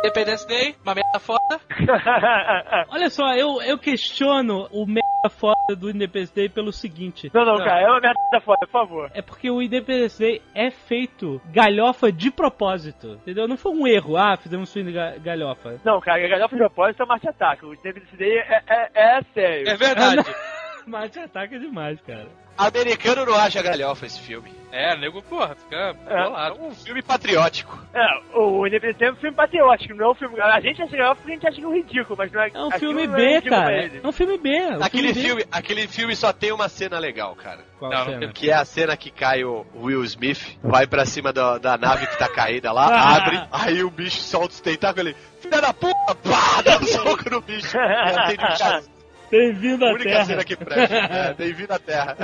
Independence Day, uma merda foda. Olha só, eu, eu questiono o merda foda do Independence Day pelo seguinte. Não, não, cara, é uma merda foda, por favor. É porque o Independence Day é feito galhofa de propósito, entendeu? Não foi um erro, ah, fizemos swing ga- galhofa. Não, cara, galhofa de propósito é Marte Ataca. O Independence Day é, é, é sério. É verdade. Mas ataca demais, cara. Americano não acha galhofa esse filme. É, nego, porra, fica É. bolado. É um filme patriótico. É, o Independence Day é um filme patriótico, não é um filme... A gente acha galhofa porque a gente acha que é um ridículo, mas não é... É um filme é B, pra cara. É um filme B. é um Aquele B. filme, aquele filme só tem uma cena legal, cara. Qual Não, cena? Que é a cena que cai o Will Smith, vai pra cima da, da nave que tá caída lá, Ah. abre, aí o bicho solta os tentáculos ele, filha da puta, pá, dá um soco no bicho. É, tem de casa. Bem-vindo à única Terra. cena que presta. É, bem-vindo à Terra.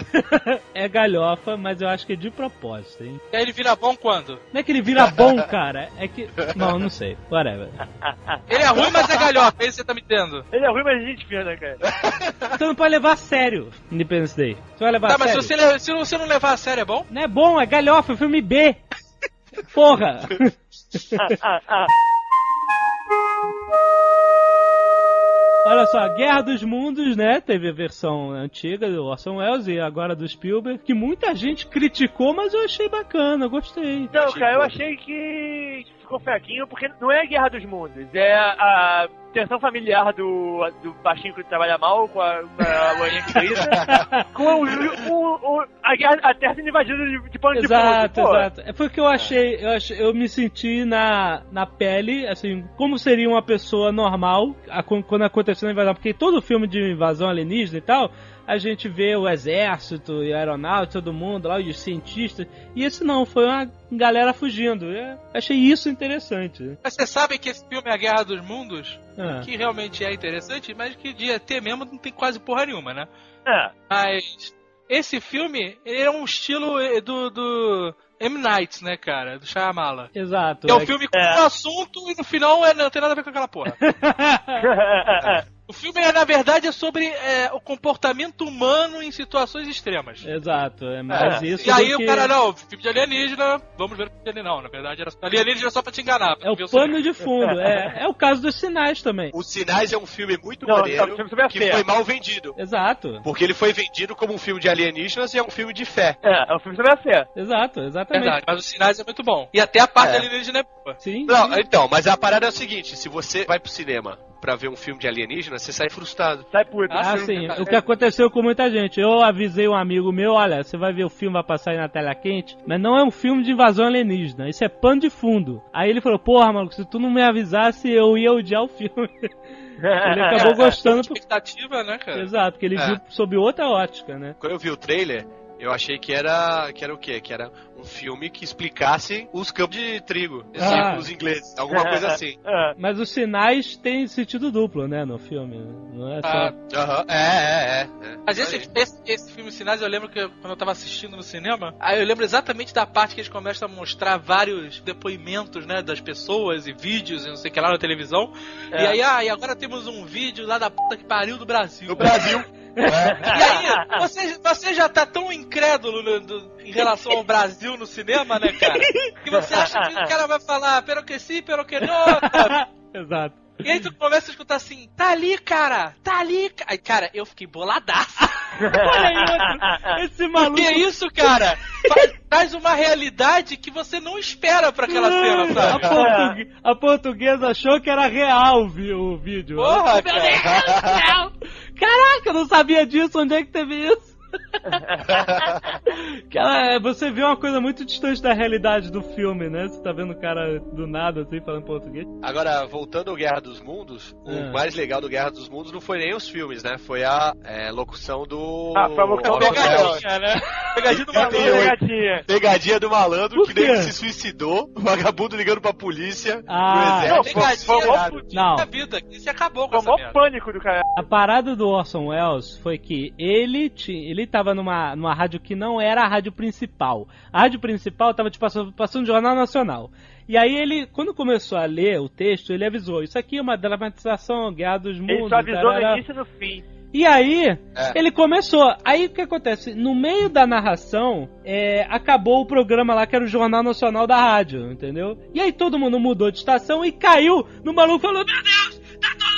É galhofa, mas eu acho que é de propósito, hein? E aí ele vira bom quando? Não é que ele vira bom, cara. É que. Não, não sei. Whatever. Ele é ruim, mas é galhofa, é isso que você tá me dizendo. Ele é ruim, mas a gente fina, cara. Você não pode levar a sério Independence Day. Você vai levar Tá, a mas sério? se você, se você não levar a sério, é bom? Não é bom, é galhofa, é filme B. Porra! Olha só, Guerra dos Mundos, né? Teve a versão antiga do Orson Welles e agora do Spielberg, que muita gente criticou, mas eu achei bacana, eu gostei. Não, cara, eu achei que ficou fraquinho, porque não é a Guerra dos Mundos, é a tensão familiar do, do baixinho que trabalha mal com a, com a loirinha que grita, com o, o- o- a, a Terra sendo invadida de, de pano Exato, de fundo. pô. exato. É porque eu achei, eu achei, eu me senti na, na pele, assim, como seria uma pessoa normal a- quando aconteceu a invasão, porque todo filme de invasão alienígena e tal, a gente vê o exército e a aeronáutica, todo mundo lá, os cientistas, e esse não, foi uma galera fugindo. Eu achei isso interessante. Mas você sabe que esse filme é a Guerra dos Mundos, Ah, que realmente é interessante, mas que de ET mesmo não tem quase porra nenhuma, né? É. Mas esse filme, ele é um estilo eh, do, do M. Night, né, cara? Do Shyamala. exato. É um é- filme com É. um assunto e no final é, não tem nada a ver com aquela porra. O filme, é, na verdade, é sobre é, o comportamento humano em situações extremas. Exato, é mais É. isso E aí do o que... cara, não, filme de alienígena, vamos ver o filme de alienígena. Não, na verdade, era alienígena só pra te enganar. pra É o pano de fundo, é, é o caso dos sinais também. Os Sinais é um filme muito Não, é um maneiro a que foi mal vendido. Exato, Porque ele foi vendido como um filme de alienígenas e é um filme de fé. É, é um filme sobre a fé. exato, exatamente. Verdade, mas os sinais é muito bom. E até a parte É. da alienígena é boa. Sim, Não, sim. então, mas a parada é o seguinte: se você vai pro cinema pra ver um filme de alienígena, você sai frustrado. Sai puto. Ah, sim. O que aconteceu com muita gente. Eu avisei um amigo meu, olha, você vai ver o filme, vai passar aí na tela quente, mas não é um filme de invasão alienígena, isso é pano de fundo. Aí ele falou, porra, maluco, se tu não me avisasse, eu ia odiar o filme. ele acabou gostando por... Expectativa, né, cara? Exato, porque ele É. viu sob outra ótica, né? Quando eu vi o trailer, eu achei que era. que era o quê? Que era um filme que explicasse os campos de trigo, Ah. círculos ingleses, alguma coisa assim. É. Mas os sinais têm sentido duplo, né, no filme. Não é só... Ah, Aham, é, é, é. é. Mas esse, esse, esse filme Sinais, eu lembro que quando eu tava assistindo no cinema, aí eu lembro exatamente da parte que eles começam a mostrar vários depoimentos, né, das pessoas e vídeos e não sei o que lá na televisão. É. E aí, ah, e agora temos um vídeo lá da puta que pariu do Brasil. No Brasil. E aí, você, você já tá tão incrédulo no- do- em relação ao Brasil no cinema, né, cara? Que você acha que o cara vai falar, pero que sim, pero que não. Exato. E aí tu começa a escutar assim, tá ali, cara, tá ali, cara. Aí, cara, eu fiquei boladaço. Olha aí, outro. Esse maluco... Que é isso, cara? Faz, traz uma realidade que você não espera pra aquela cena, a, sabe? portugue- a portuguesa achou que era real o vídeo. Porra, Meu Deus do céu! Caraca, eu não sabia disso. Onde é que teve isso? Aquela, você vê uma coisa muito distante da realidade do filme, né? Você tá vendo o cara do nada assim falando português. Agora, voltando ao Guerra dos Mundos, É. o mais legal do Guerra dos Mundos não foi nem os filmes, né? Foi a é, locução do. Ah, foi a locução pegadinha, né? Pegadinha do malandro. 38. Pegadinha. Pegadinha do malandro que nem se suicidou, o vagabundo ligando pra polícia, Ah. Não, exército. foi, foi, Pegadinha Não. da vida. que se acabou com foi o essa pânico do cara. A parada do Orson Welles foi que ele tinha, ele tava numa, numa rádio que não era a rádio principal. A rádio principal tava tipo, passando, passando Jornal Nacional. E aí ele, quando começou a ler o texto, ele avisou, isso aqui é uma dramatização, Guerra dos Mundos. Ele só avisou tarará. no início e no fim. E aí, É. ele começou. Aí o que acontece? No meio da narração, é, acabou o programa lá que era o Jornal Nacional da Rádio, entendeu? E aí todo mundo mudou de estação e caiu no maluco falou: Meu Deus, tá todo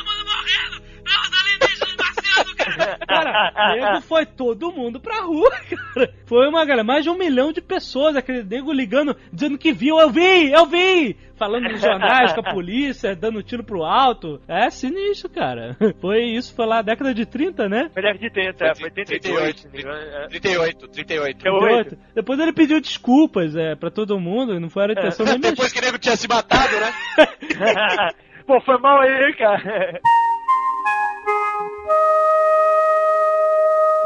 cara! Nego foi todo mundo pra rua, cara. Foi uma galera, mais de um milhão de pessoas, aquele nego ligando, dizendo que viu, eu vi, eu vi! Falando nos jornais com a polícia, dando tiro pro alto. É sinistro, cara. Foi isso, foi lá na década de 30, né? Foi década de 30, é, foi 38. se não me engano, é. 38, 38. 38. Depois ele pediu desculpas é, pra todo mundo, não foi a intenção nem Depois que o nego tinha se matado, né? Pô, foi mal aí, cara.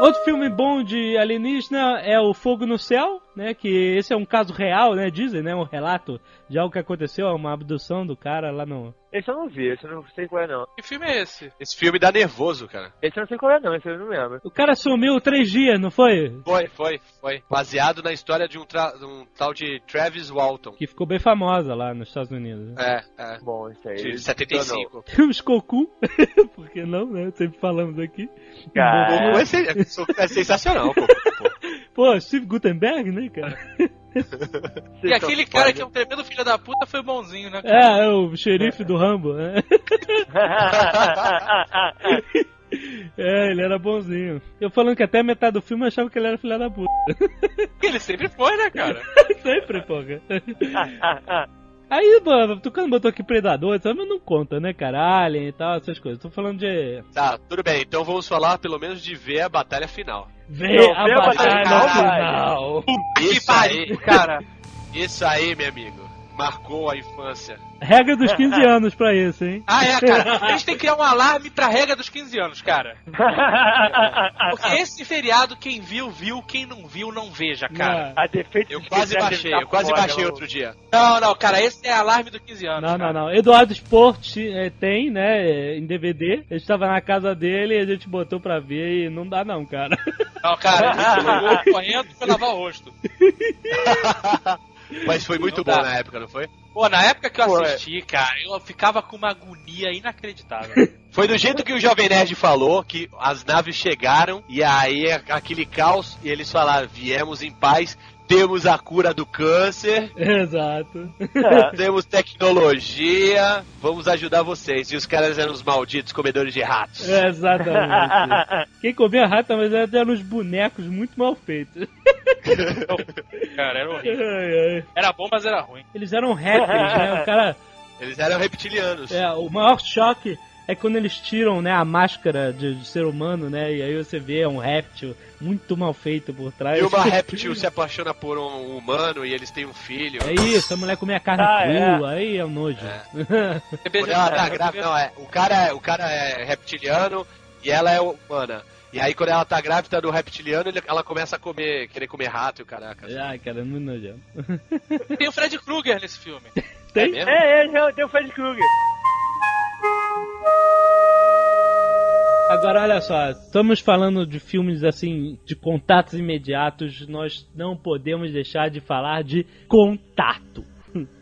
Outro filme bom de alienígena é o Fogo no Céu, né? Que esse é um caso real, né? Dizem, né? Um relato de algo que aconteceu, uma abdução do cara lá no. Esse eu não vi, esse eu não sei qual é não. Que filme é esse? Esse filme dá nervoso, cara. Esse eu não sei qual é não, esse eu não lembro. O cara sumiu três dias, não foi? Foi, foi, foi. Baseado na história de um, tra- um tal de Travis Walton. Que ficou bem famosa lá nos Estados Unidos. né? É, é. Bom, isso aí. De 75. Temos Cocu, por que não, né? Sempre falamos aqui. Cara, Pô, é, sen- é sensacional, pô. Pô, Steve Gutenberg, né, cara? E aquele cara que é um tremendo filho da puta foi bonzinho, né? cara? É, é o xerife do Rambo, né? É, ele era bonzinho. Eu falando que até a metade do filme eu achava que ele era filha da puta. Ele sempre foi, né, cara? Sempre, pô. Aí, mano, tu quando botou aqui Predador, sabe, não conta, né, cara? Alien e tal, essas coisas. Tô falando de Tá, tudo bem. Então vamos falar pelo menos de ver a batalha final. Ver Não, a batalha final. Isso aí, cara. isso aí, meu amigo. Marcou a infância. Regra dos 15 anos pra isso, hein? Ah, é, cara. A gente tem que criar um alarme pra regra dos 15 anos, cara. Porque esse feriado, quem viu, viu. Quem não viu, não veja, cara. A defeito Eu quase baixei, eu quase foda, baixei ô. outro dia. Não, não, cara. Esse é alarme dos 15 anos. Não, não, cara. não. Eduardo Sport eh, tem, né, eh, em DVD. A gente tava na casa dele e a gente botou pra ver e não dá não, cara. Não, cara. Chegou correndo foi lavar o rosto. Mas foi muito bom na época, não foi? Pô, na época que eu Pô, é. assisti, cara, eu ficava com uma agonia inacreditável. Foi do jeito que o Jovem Nerd falou, que as naves chegaram e aí aquele caos e eles falaram, viemos em paz, temos a cura do câncer, Exato. temos tecnologia, vamos ajudar vocês. E os caras eram os malditos comedores de ratos. É, Exatamente. Quem comia rato, mas eram uns bonecos muito mal feitos. cara, era horrível. Ai, ai. Era bom, mas era ruim. Eles eram hackers, né? O cara. Eles eram reptilianos. É, o maior choque é quando eles tiram, né, a máscara de, de ser humano, né? E aí você vê é um réptil muito mal feito por trás. E uma réptil se apaixona por um humano e eles têm um filho. É isso, a mulher comia carne Ah, crua, aí é um nojo. Quando ela tá grávida, não, é. O cara, o cara é reptiliano e ela é humana. E aí quando ela tá grávida do reptiliano, ele- ela começa a comer, querer comer rato e o caraca. Ai, cara, muito nojento. Tem o Fred Krueger nesse filme. Tem? mesmo? É, é, já tem o Fred Krueger. Agora, olha só, estamos falando de filmes assim, de contatos imediatos, nós não podemos deixar de falar de Contato.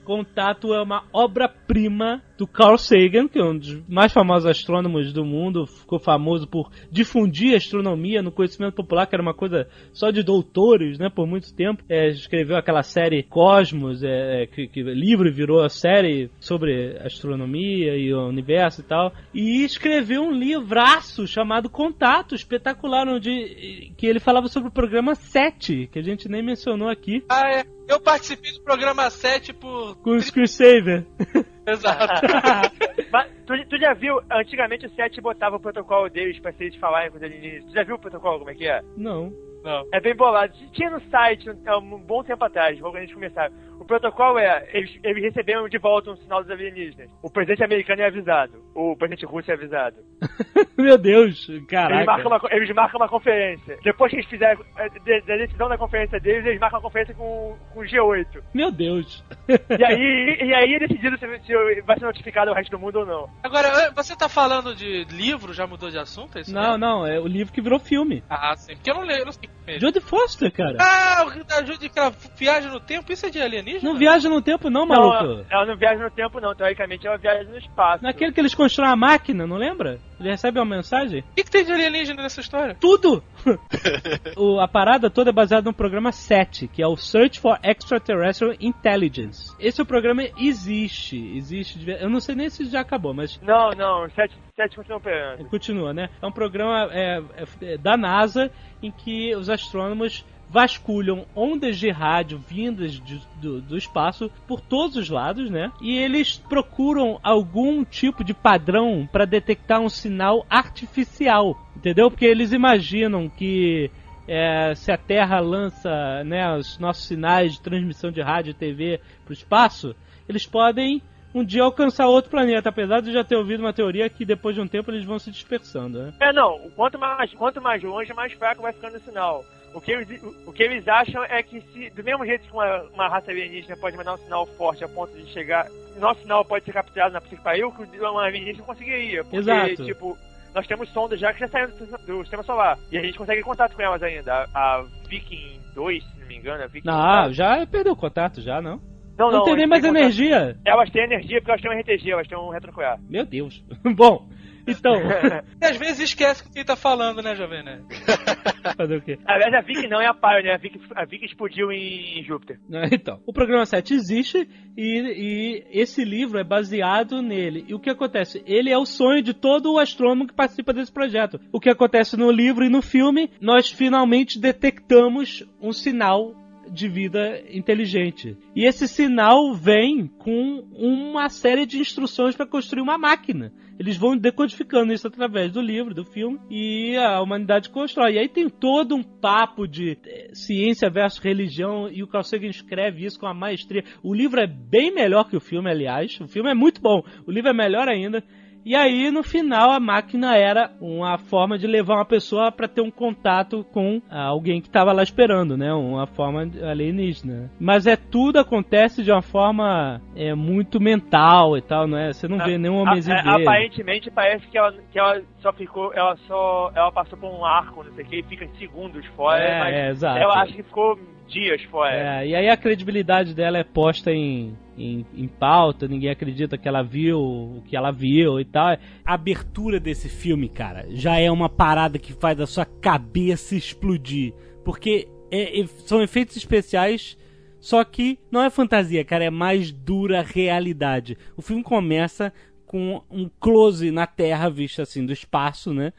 Contato é uma obra-prima do Carl Sagan, que é um dos mais famosos astrônomos do mundo, ficou famoso por difundir a astronomia no conhecimento popular, que era uma coisa só de doutores, né, por muito tempo. É, escreveu aquela série Cosmos, é, que, que livro virou a série sobre astronomia e o universo e tal, e escreveu um livraço chamado Contato, espetacular, onde que ele falava sobre o programa 7, que a gente nem mencionou aqui, Ah, é. Eu participei do programa 7 por. Com o Screensaver. Exato. Mas tu, tu já viu, antigamente o 7 botava o protocolo deles pra eles falarem com os alienígenas. Tu já viu o protocolo, como é que é? Não. Não. É bem bolado. Tinha no site há um bom tempo atrás, quando a gente começar. O protocolo é, eles, eles receberam de volta um sinal dos alienígenas. O presidente americano é avisado. O presidente russo é avisado. Meu Deus, Eles caraca. marcam, uma, eles marcam uma conferência. Depois que eles fizerem é, de- da decisão da conferência deles, eles marcam uma conferência com, com o G8. Meu Deus. E aí, e aí é decidido se, se vai ser notificado o resto do mundo ou não. Agora, você tá falando de livro, já mudou de assunto? É isso Não, mesmo? não, é o livro que virou filme. Ah, sim. Porque eu não leio, eu não sei mesmo. Jodie Foster, cara. Ah, o da Judy que ela viaja no tempo, isso é de alienígena? Não viaja no tempo não, Não, maluco. ela não viaja no tempo, não. Teoricamente, ela viaja no espaço. Naquele que eles constroem a máquina, não lembra? Ele recebe uma mensagem? O que, que tem de alienígena nessa história? Tudo! o, a parada toda é baseada no programa 7, que é o Search for Extraterrestrial Intelligence. Esse programa existe, existe. Eu não sei nem se já acabou, mas Não, não. o Sete, sete continua operando. continua, né? É um programa é, é, é, da NASA em que os astrônomos vasculham ondas de rádio vindas de- do, do espaço por todos os lados, né? E eles procuram algum tipo de padrão para detectar um sinal artificial, entendeu? Porque eles imaginam que é, se a Terra lança né, os nossos sinais de transmissão de rádio e TV para o espaço, eles podem um dia alcançar outro planeta, apesar de eu já ter ouvido uma teoria que depois de um tempo eles vão se dispersando, né? É, não. Quanto mais, quanto mais longe, mais fraco vai ficando o sinal. O que, eles, o, que eles acham é que se, do mesmo jeito que uma, uma raça alienígena pode mandar um sinal forte a ponto de chegar, nosso sinal pode ser capturado na Pariu, que uma alienígena não conseguiria. Porque, Exato. tipo, nós temos sondas já que já saíram do, do sistema solar. E a gente consegue contato com elas ainda. A, a Viking 2, se não me engano, a Viking Não, já perdeu o contato, já, não? não, Não, tem a nem mais contato- energia. Elas têm energia porque elas têm um RTG, elas têm um retronuclear. Meu Deus. Bom, então, E às vezes esquece com quem tá falando, né, Jovem Nerd? fazer o quê? Aliás, a Viking não é a Pioneer, a Viking, a Viking explodiu em Júpiter. Né, Então, o programa 7 existe e, e esse livro é baseado nele. E o que acontece? Ele é o sonho de todo o astrônomo que participa desse projeto. O que acontece no livro e no filme, nós finalmente detectamos um sinal de vida inteligente. E esse sinal vem com uma série de instruções para construir uma máquina. Eles vão decodificando isso através do livro, do filme, e a humanidade constrói. E aí tem todo um papo de eh, ciência versus religião, e o Carl Sagan escreve isso com uma maestria. O livro é bem melhor que o filme, aliás. O filme é muito bom, o livro é melhor ainda. E aí, no final, a máquina era uma forma de levar uma pessoa para ter um contato com ah, alguém que estava lá esperando, né? Uma forma alienígena. Mas é tudo acontece de uma forma é, muito mental e tal, não é? Você não vê nenhum homenzinho A- é, aparentemente parece que ela, que ela só ficou, ela só, ela passou por um arco, não sei o que, e fica segundos fora, É, mas é, exato. ela acho que ficou dias fora. É, e aí a credibilidade dela é posta em, em, em pauta, ninguém acredita que ela viu o que ela viu e tal. A abertura desse filme, cara, já é uma parada que faz a sua cabeça explodir. Porque é- é- são efeitos especiais, só que não é fantasia, cara, é mais dura realidade. O filme começa com um close na Terra, visto assim, do espaço, né?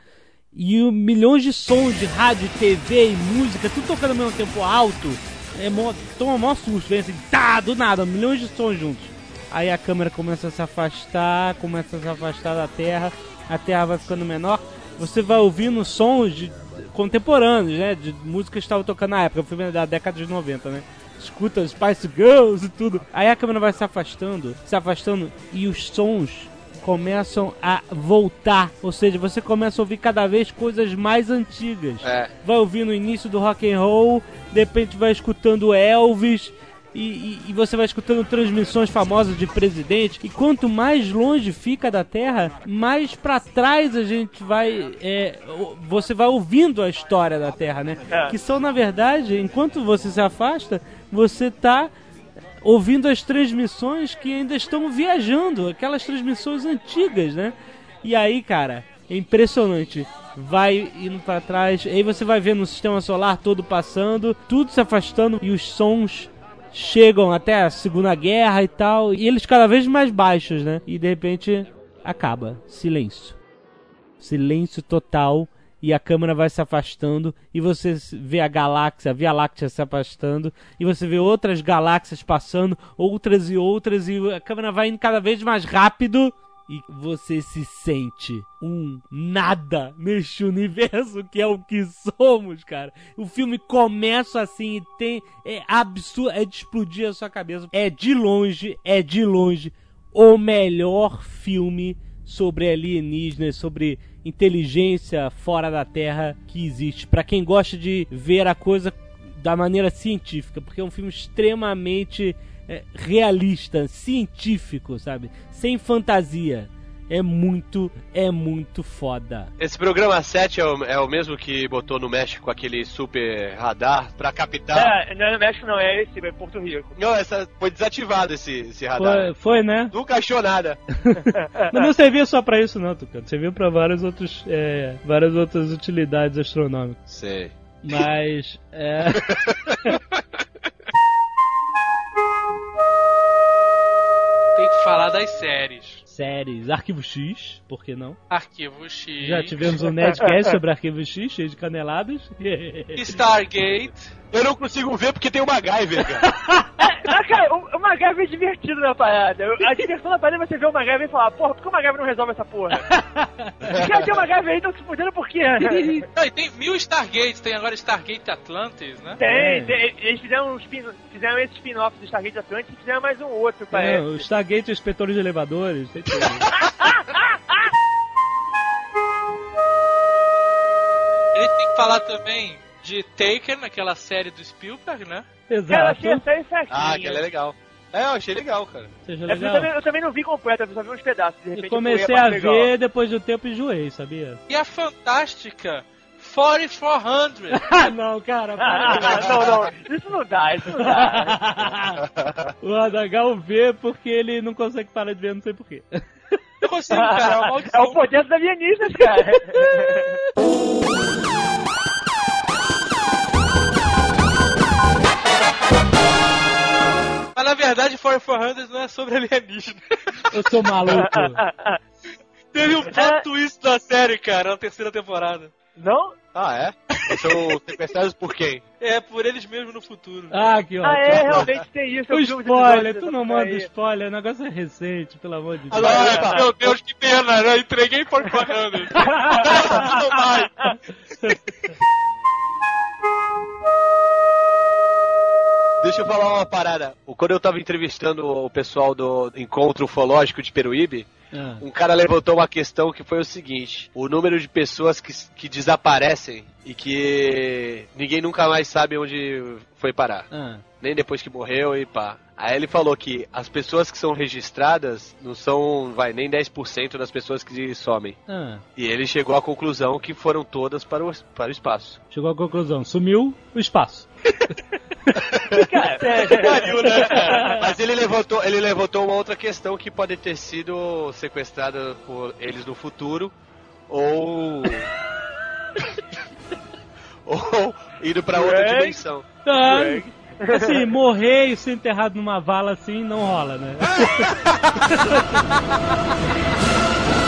E milhões de sons de rádio, TV e música, tudo tocando ao mesmo tempo alto. É mó, toma mó susto, vem assim, tá, do nada, milhões de sons juntos. Aí a câmera começa a se afastar, começa a se afastar da Terra, a Terra vai ficando menor. Você vai ouvindo sons de, contemporâneos, né? De músicas que estavam tocando na época, filme é da década de 90, né? Escuta Spice Girls e tudo. Aí a câmera vai se afastando, se afastando, e os sons começam a voltar. Ou seja, você começa a ouvir cada vez coisas mais antigas. É. Vai ouvindo o início do rock and roll, de repente vai escutando Elvis. E, e- e você vai escutando transmissões famosas de presidente. E quanto mais longe fica da Terra, mais pra trás a gente vai. é, você vai ouvindo a história da Terra, né? É. Que são, na verdade, enquanto você se afasta, você tá ouvindo as transmissões que ainda estão viajando, aquelas transmissões antigas, né? E aí, cara, é impressionante. Vai indo pra trás, aí você vai vendo o sistema solar todo passando, tudo se afastando e os sons chegam até a Segunda Guerra e tal, e eles cada vez mais baixos, né? E de repente acaba, silêncio. Silêncio total e a câmera vai se afastando e você vê a galáxia, a Via Láctea se afastando e você vê outras galáxias passando, outras e outras e a câmera vai indo cada vez mais rápido e você se sente um nada neste universo que é o que somos, cara. O filme começa assim e tem. É absurdo, é de explodir a sua cabeça. É de longe, é de longe o melhor filme sobre alienígenas, sobre inteligência fora da Terra que existe. Para quem gosta de ver a coisa da maneira científica, porque é um filme extremamente é, realista, científico, sabe? Sem fantasia. É muito, é muito foda. Esse programa 7 é o, é o mesmo que botou no México aquele super radar pra captar. É, não é no México não, é esse, é Porto Rico. Não, essa, foi desativado esse, esse radar. Foi, foi, né? Nunca achou nada. Mas não servia só pra isso, não, Tucano. Servia pra vários outros, é, várias outras utilidades astronômicas. Sei. Mas, é. Tem que falar das séries. Séries, Arquivo X, por que não? Arquivo X. Já tivemos um Nerdcast sobre Arquivo X, cheio de caneladas. Stargate. Eu não consigo ver porque tem o MacGyver, cara. Cara, o, o MacGyver é divertido na parada. A diversão da parada é você ver o MacGyver e falar, porra, por que o MacGyver não resolve essa porra? Já tem o MacGyver aí, tão se fudendo por quê? Não, e tem mil Stargates, tem agora Stargate Atlantis, né? Tem, tem, eles fizeram, um spin, fizeram esse spin-off do Stargate Atlantis e fizeram mais um outro, É, parece. o Stargate, o inspetor de elevadores, tem tudo. Ele tem que falar também de Taken, aquela série do Spielberg, né? Cara, achei Exato. a série certinha. Ah, aquela é legal. É, eu achei legal, cara. Seja É eu também, eu também não vi completa, eu só vi uns pedaços. De Eu repente comecei eu a fui, legal. ver, depois do tempo enjoei, sabia? E a fantástica 4400. Ah, não, cara. Ah, não, não, isso não dá, isso não dá. o Adagal vê porque ele não consegue parar de ver, não sei porquê. Eu consigo, cara, é uma É o poder dos alienistas, cara. Mas na verdade 4400 não é sobre alienígena. Eu sou maluco. Teve um plot twist da série, cara, na terceira temporada. Não? Ah, é? São sequestrados por quem? É, por eles mesmos no futuro. Ah, que ótimo. Ah, é, realmente tem isso. O vi uns spoiler, tu não manda aí. spoiler, o negócio é recente, pelo amor de Deus. Agora, epa. meu Deus, que pena, né? Entreguei 4400. Não mais. Deixa eu falar uma parada. Quando eu tava entrevistando o pessoal do Encontro Ufológico de Peruíbe, Ah. um cara levantou uma questão que foi o seguinte: o número de pessoas que, que desaparecem e que ninguém nunca mais sabe onde foi parar. Ah. Nem depois que morreu e pá. Aí ele falou que as pessoas que são registradas não são, vai, nem 10% das pessoas que somem. Ah. E ele chegou à conclusão que foram todas para o, para o espaço. Chegou à conclusão, sumiu o espaço. Pariu, né? Mas ele levantou, ele levantou uma outra questão que pode ter sido sequestrada por eles no futuro ou ou indo pra outra Greg? dimensão. Tá. Assim, morrer e ser enterrado numa vala assim não rola, né?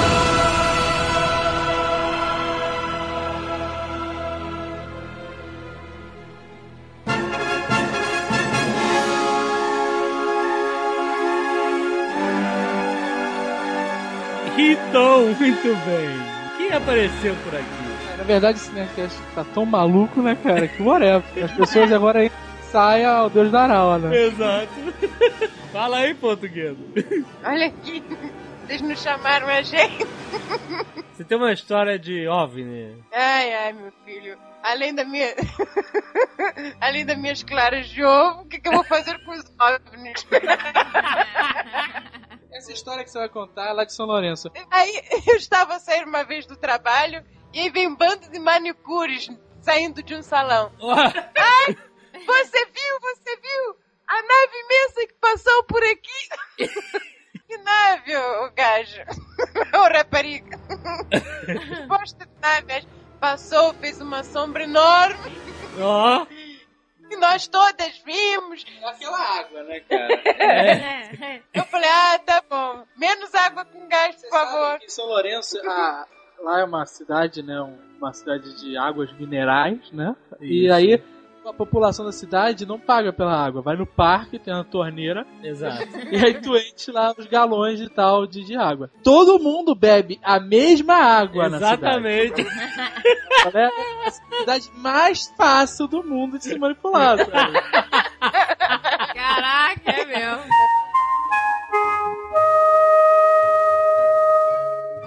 Então, muito bem. Quem apareceu por aqui? Na verdade, esse Nerdcast tá tão maluco, né, cara, que whatever. As pessoas agora aí saem ao Deus dará, né? Exato. Fala aí, português. Olha aqui, vocês não chamaram a gente. Você tem uma história de OVNI. Ai, ai, meu filho. Além da minha. Além das minhas claras de ovo, o que, que eu vou fazer com os ovnis? Essa história que você vai contar é lá de São Lourenço. Aí eu estava a sair uma vez do trabalho e aí vem um bando de manicures saindo de um salão. Ai, você viu, você viu? A nave imensa que passou por aqui. Que nave, ô gajo? Ô rapariga. Posta de nave. Passou, fez uma sombra enorme Ó, e nós todas vimos. Aquela água, né, cara? Eu falei, ah, tá bom. Menos água com gás, por favor. Em São Lourenço, a- lá é uma cidade, né? um- Uma cidade de águas minerais, né? E Isso. aí a população da cidade não paga pela água. Vai no parque, tem uma torneira, Exato. e aí tu enche lá os galões e tal de, de água. Todo mundo bebe a mesma água na cidade. Exatamente. É a cidade mais fácil do mundo de se manipular, sabe? Caraca, é mesmo.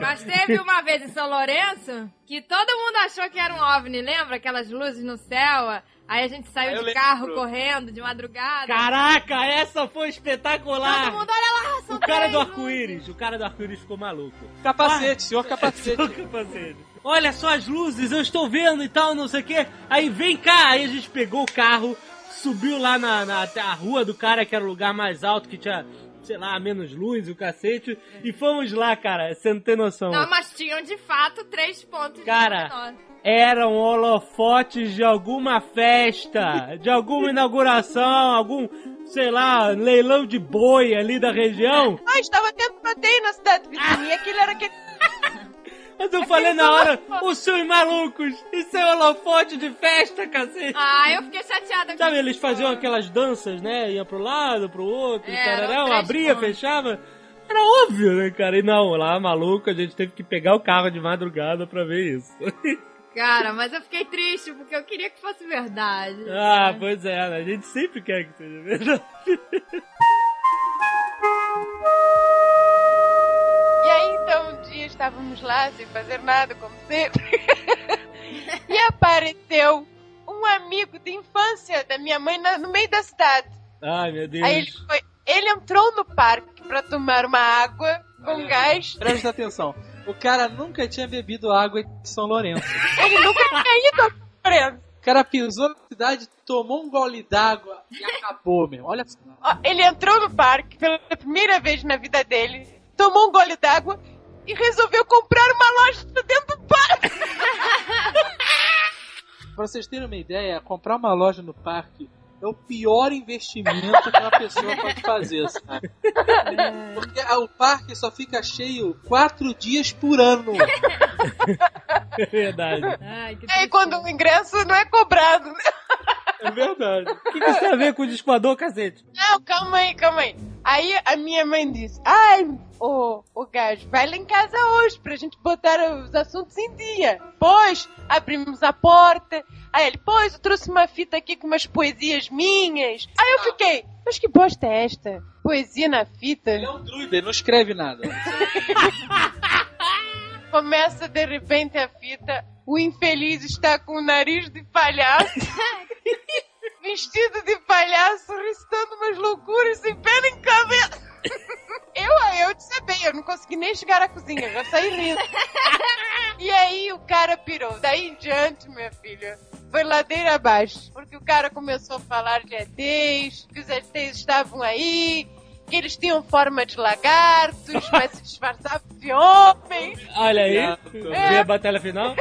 Mas teve uma vez em São Lourenço que todo mundo achou que era um OVNI, lembra? Aquelas luzes no céu. Aí a gente saiu Eu de lembro. carro correndo de madrugada. Caraca, essa foi espetacular. Todo mundo, olha lá, são O cara três do arco-íris, o cara do arco-íris ficou maluco. Capacete, senhor capacete. Só capacete. Olha só as luzes, eu estou vendo e tal, não sei o que. Aí vem cá, aí a gente pegou o carro, subiu lá na, na a rua do cara, que era o lugar mais alto, que tinha, sei lá, menos luz, o cacete. E fomos lá, cara, você não tem noção. Não, mas tinham de fato três pontos Cara, de. Eram holofotes de alguma festa, de alguma inauguração, algum, sei lá, leilão de boi ali da região. Ah, estava tendo rodeio na cidade vizinha e aquilo era aquele... Mas eu falei na hora, os seus malucos, isso é holofote de festa, cacete. Ah, eu fiquei chateada com Sabe, eles faziam aquelas danças, né? Ia pro lado, pro outro, É, tararão, abria, pontos. fechava. Era óbvio, né, cara? E não, lá, maluco, a gente teve que pegar o carro de madrugada pra ver isso. Cara, mas eu fiquei triste porque eu queria que fosse verdade. ah, pois é, né? a gente sempre quer que seja verdade. E aí, então, um dia estávamos lá sem fazer nada, como sempre. e apareceu um amigo de infância da minha mãe na- no meio da cidade. Ai, meu Deus. Aí ele foi... Ele entrou no parque para tomar uma água com gás. Presta atenção. O cara nunca tinha bebido água de São Lourenço. Ele nunca tinha ido ao preso. O cara pisou na cidade, tomou um gole d'água e acabou, meu. Olha só. Ele entrou no parque pela primeira vez na vida dele, tomou um gole d'água e resolveu comprar uma loja dentro do parque. Pra vocês terem uma ideia, comprar uma loja no parque é o pior investimento que uma pessoa pode fazer, sabe? Porque o parque só fica cheio quatro dias por ano. É verdade. Ai, que E aí, quando o ingresso não é cobrado, né? É verdade. O que, que isso tem a ver com o discoador, cacete? Não, calma aí, calma aí. Aí a minha mãe disse: Ai, ô, ô gajo, vai lá em casa hoje pra gente botar os assuntos em dia. Pois, abrimos a porta. Aí ele, pois, eu trouxe uma fita aqui com umas poesias minhas. Aí eu fiquei, mas que bosta é esta? Poesia na fita? Ele é um druida, ele não escreve nada. Começa de repente a fita. O infeliz está com o nariz de palhaço. vestido de palhaço, recitando umas loucuras sem pé nem cabeça. Eu, eu disse bem, eu não consegui nem chegar à cozinha, já saí rindo. E aí o cara pirou. Daí em diante, minha filha, foi ladeira abaixo. Porque o cara começou a falar de ETs, que os ETs estavam aí, eles tinham forma de lagartos, mas se disfarçavam de homens. Olha aí, É. vê a batalha final.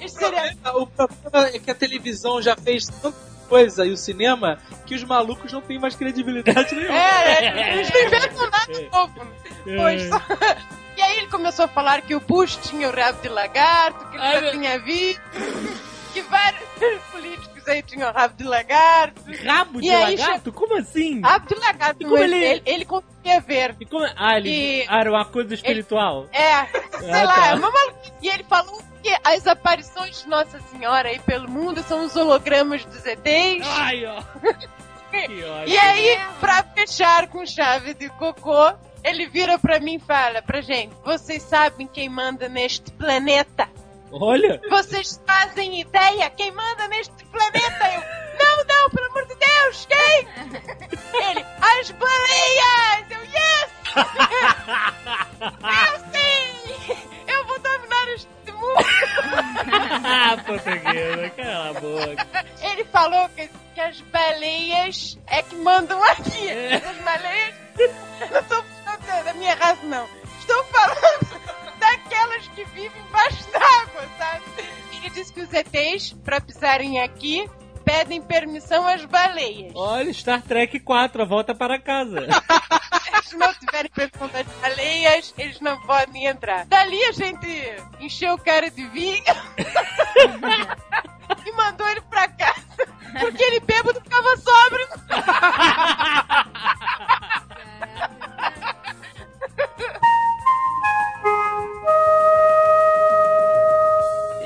Isso seria O problema é que a televisão já fez tanta coisa e o cinema que os malucos não têm mais credibilidade nenhuma. É, é, eles não inventam nada de novo. É. Pois. E aí ele começou a falar que o Bush tinha o rabo de lagarto, que ele Ai, já meu- tinha visto, que vários políticos aí tinham rabo de lagarto. Rabo de lagarto? Como assim? Rabo de lagarto, E como ele- ele, ele conseguia ver. E como... Ah, ele... E- ah, era uma coisa espiritual. É, sei Ah, lá, tá. é uma maluquice. E ele falou que as aparições de Nossa Senhora aí pelo mundo são os hologramas dos ETs. Ai, ó. E aí, pra fechar com chave de cocô, ele vira pra mim e fala pra gente: Vocês sabem quem manda neste planeta? Olha, Vocês fazem ideia quem manda neste planeta? Eu, não, não, pelo amor de Deus, quem? Ele, as baleias! Eu, yes! eu sim! Eu vou dominar este mundo! ah, portuguesa, cala a boca. Ele falou que, que as baleias é que mandam aqui. As baleias. Não estou falando da minha raça, não. Estou falando daquelas que vivem embaixo d'água, sabe? Ele disse que os ETs, pra pisarem aqui, pedem permissão às baleias. Olha, Star Trek 4, a volta para casa. Se não tiverem permissão das baleias, eles não podem entrar. Dali a gente encheu o cara de vinho. e mandou ele pra casa porque ele bêbado ficava sóbrio.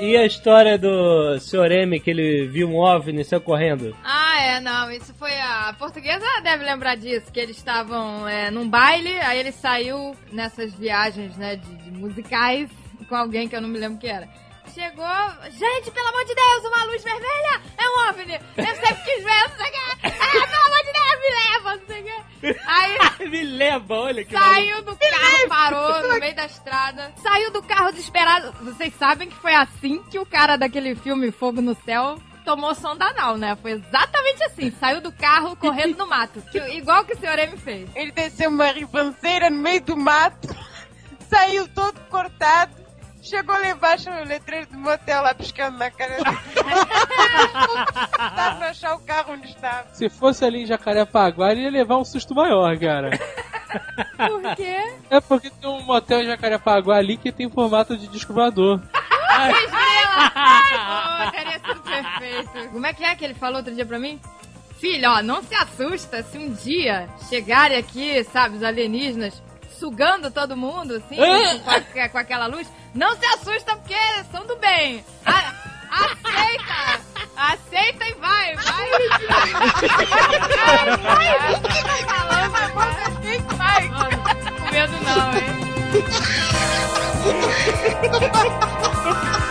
E a história do Sr. M, que ele viu um OVNI saiu correndo? Ah, é, não, isso foi a... a portuguesa deve lembrar disso, que eles estavam é, num baile, aí ele saiu nessas viagens, né, de, de musicais com alguém que eu não me lembro que era. Chegou, gente, pelo amor de Deus, uma luz vermelha é um OVNI. Eu sempre quis ver, não sei o que. Ah, pelo amor de Deus, me leva, não sei o que. Aí Me leva, olha que saiu do carro, parou no meio da estrada. Saiu do carro desesperado. Vocês sabem que foi assim que o cara daquele filme Fogo no Céu tomou sonda anal, né? Foi exatamente assim. Saiu do carro correndo no mato. que- igual que o senhor M fez. Ele desceu uma ribanceira no meio do mato, saiu todo cortado, chegou lá embaixo no letreiro do motel lá piscando na cara dele. Pra achar o carro onde estava. Se fosse ali em Jacarepaguá, ele ia levar um susto maior, cara. Por quê? É porque tem um motel em Jacarepaguá ali que tem formato de disco voador. Oh, teria sido perfeito. Como é que é que ele falou outro dia pra mim? Filho, ó, não se assusta se um dia chegarem aqui, sabe, os alienígenas sugando todo mundo, assim, com, a- com aquela luz. Não se assusta porque são do bem. A- aceita! Aceita e vai, vai! vai! O que você tá falando? Aceita e vai! Mano, com medo não, hein?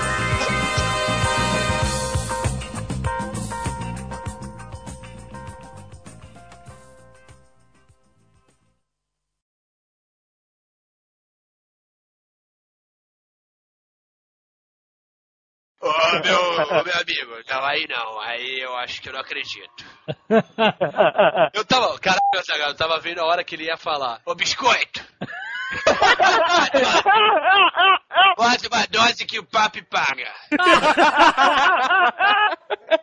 Ô, meu, meu amigo, não, aí não, aí eu acho que eu não acredito. Eu tava, caralho, eu tava vendo a hora que ele ia falar. Ô, biscoito! Bota uma dose que o papi paga.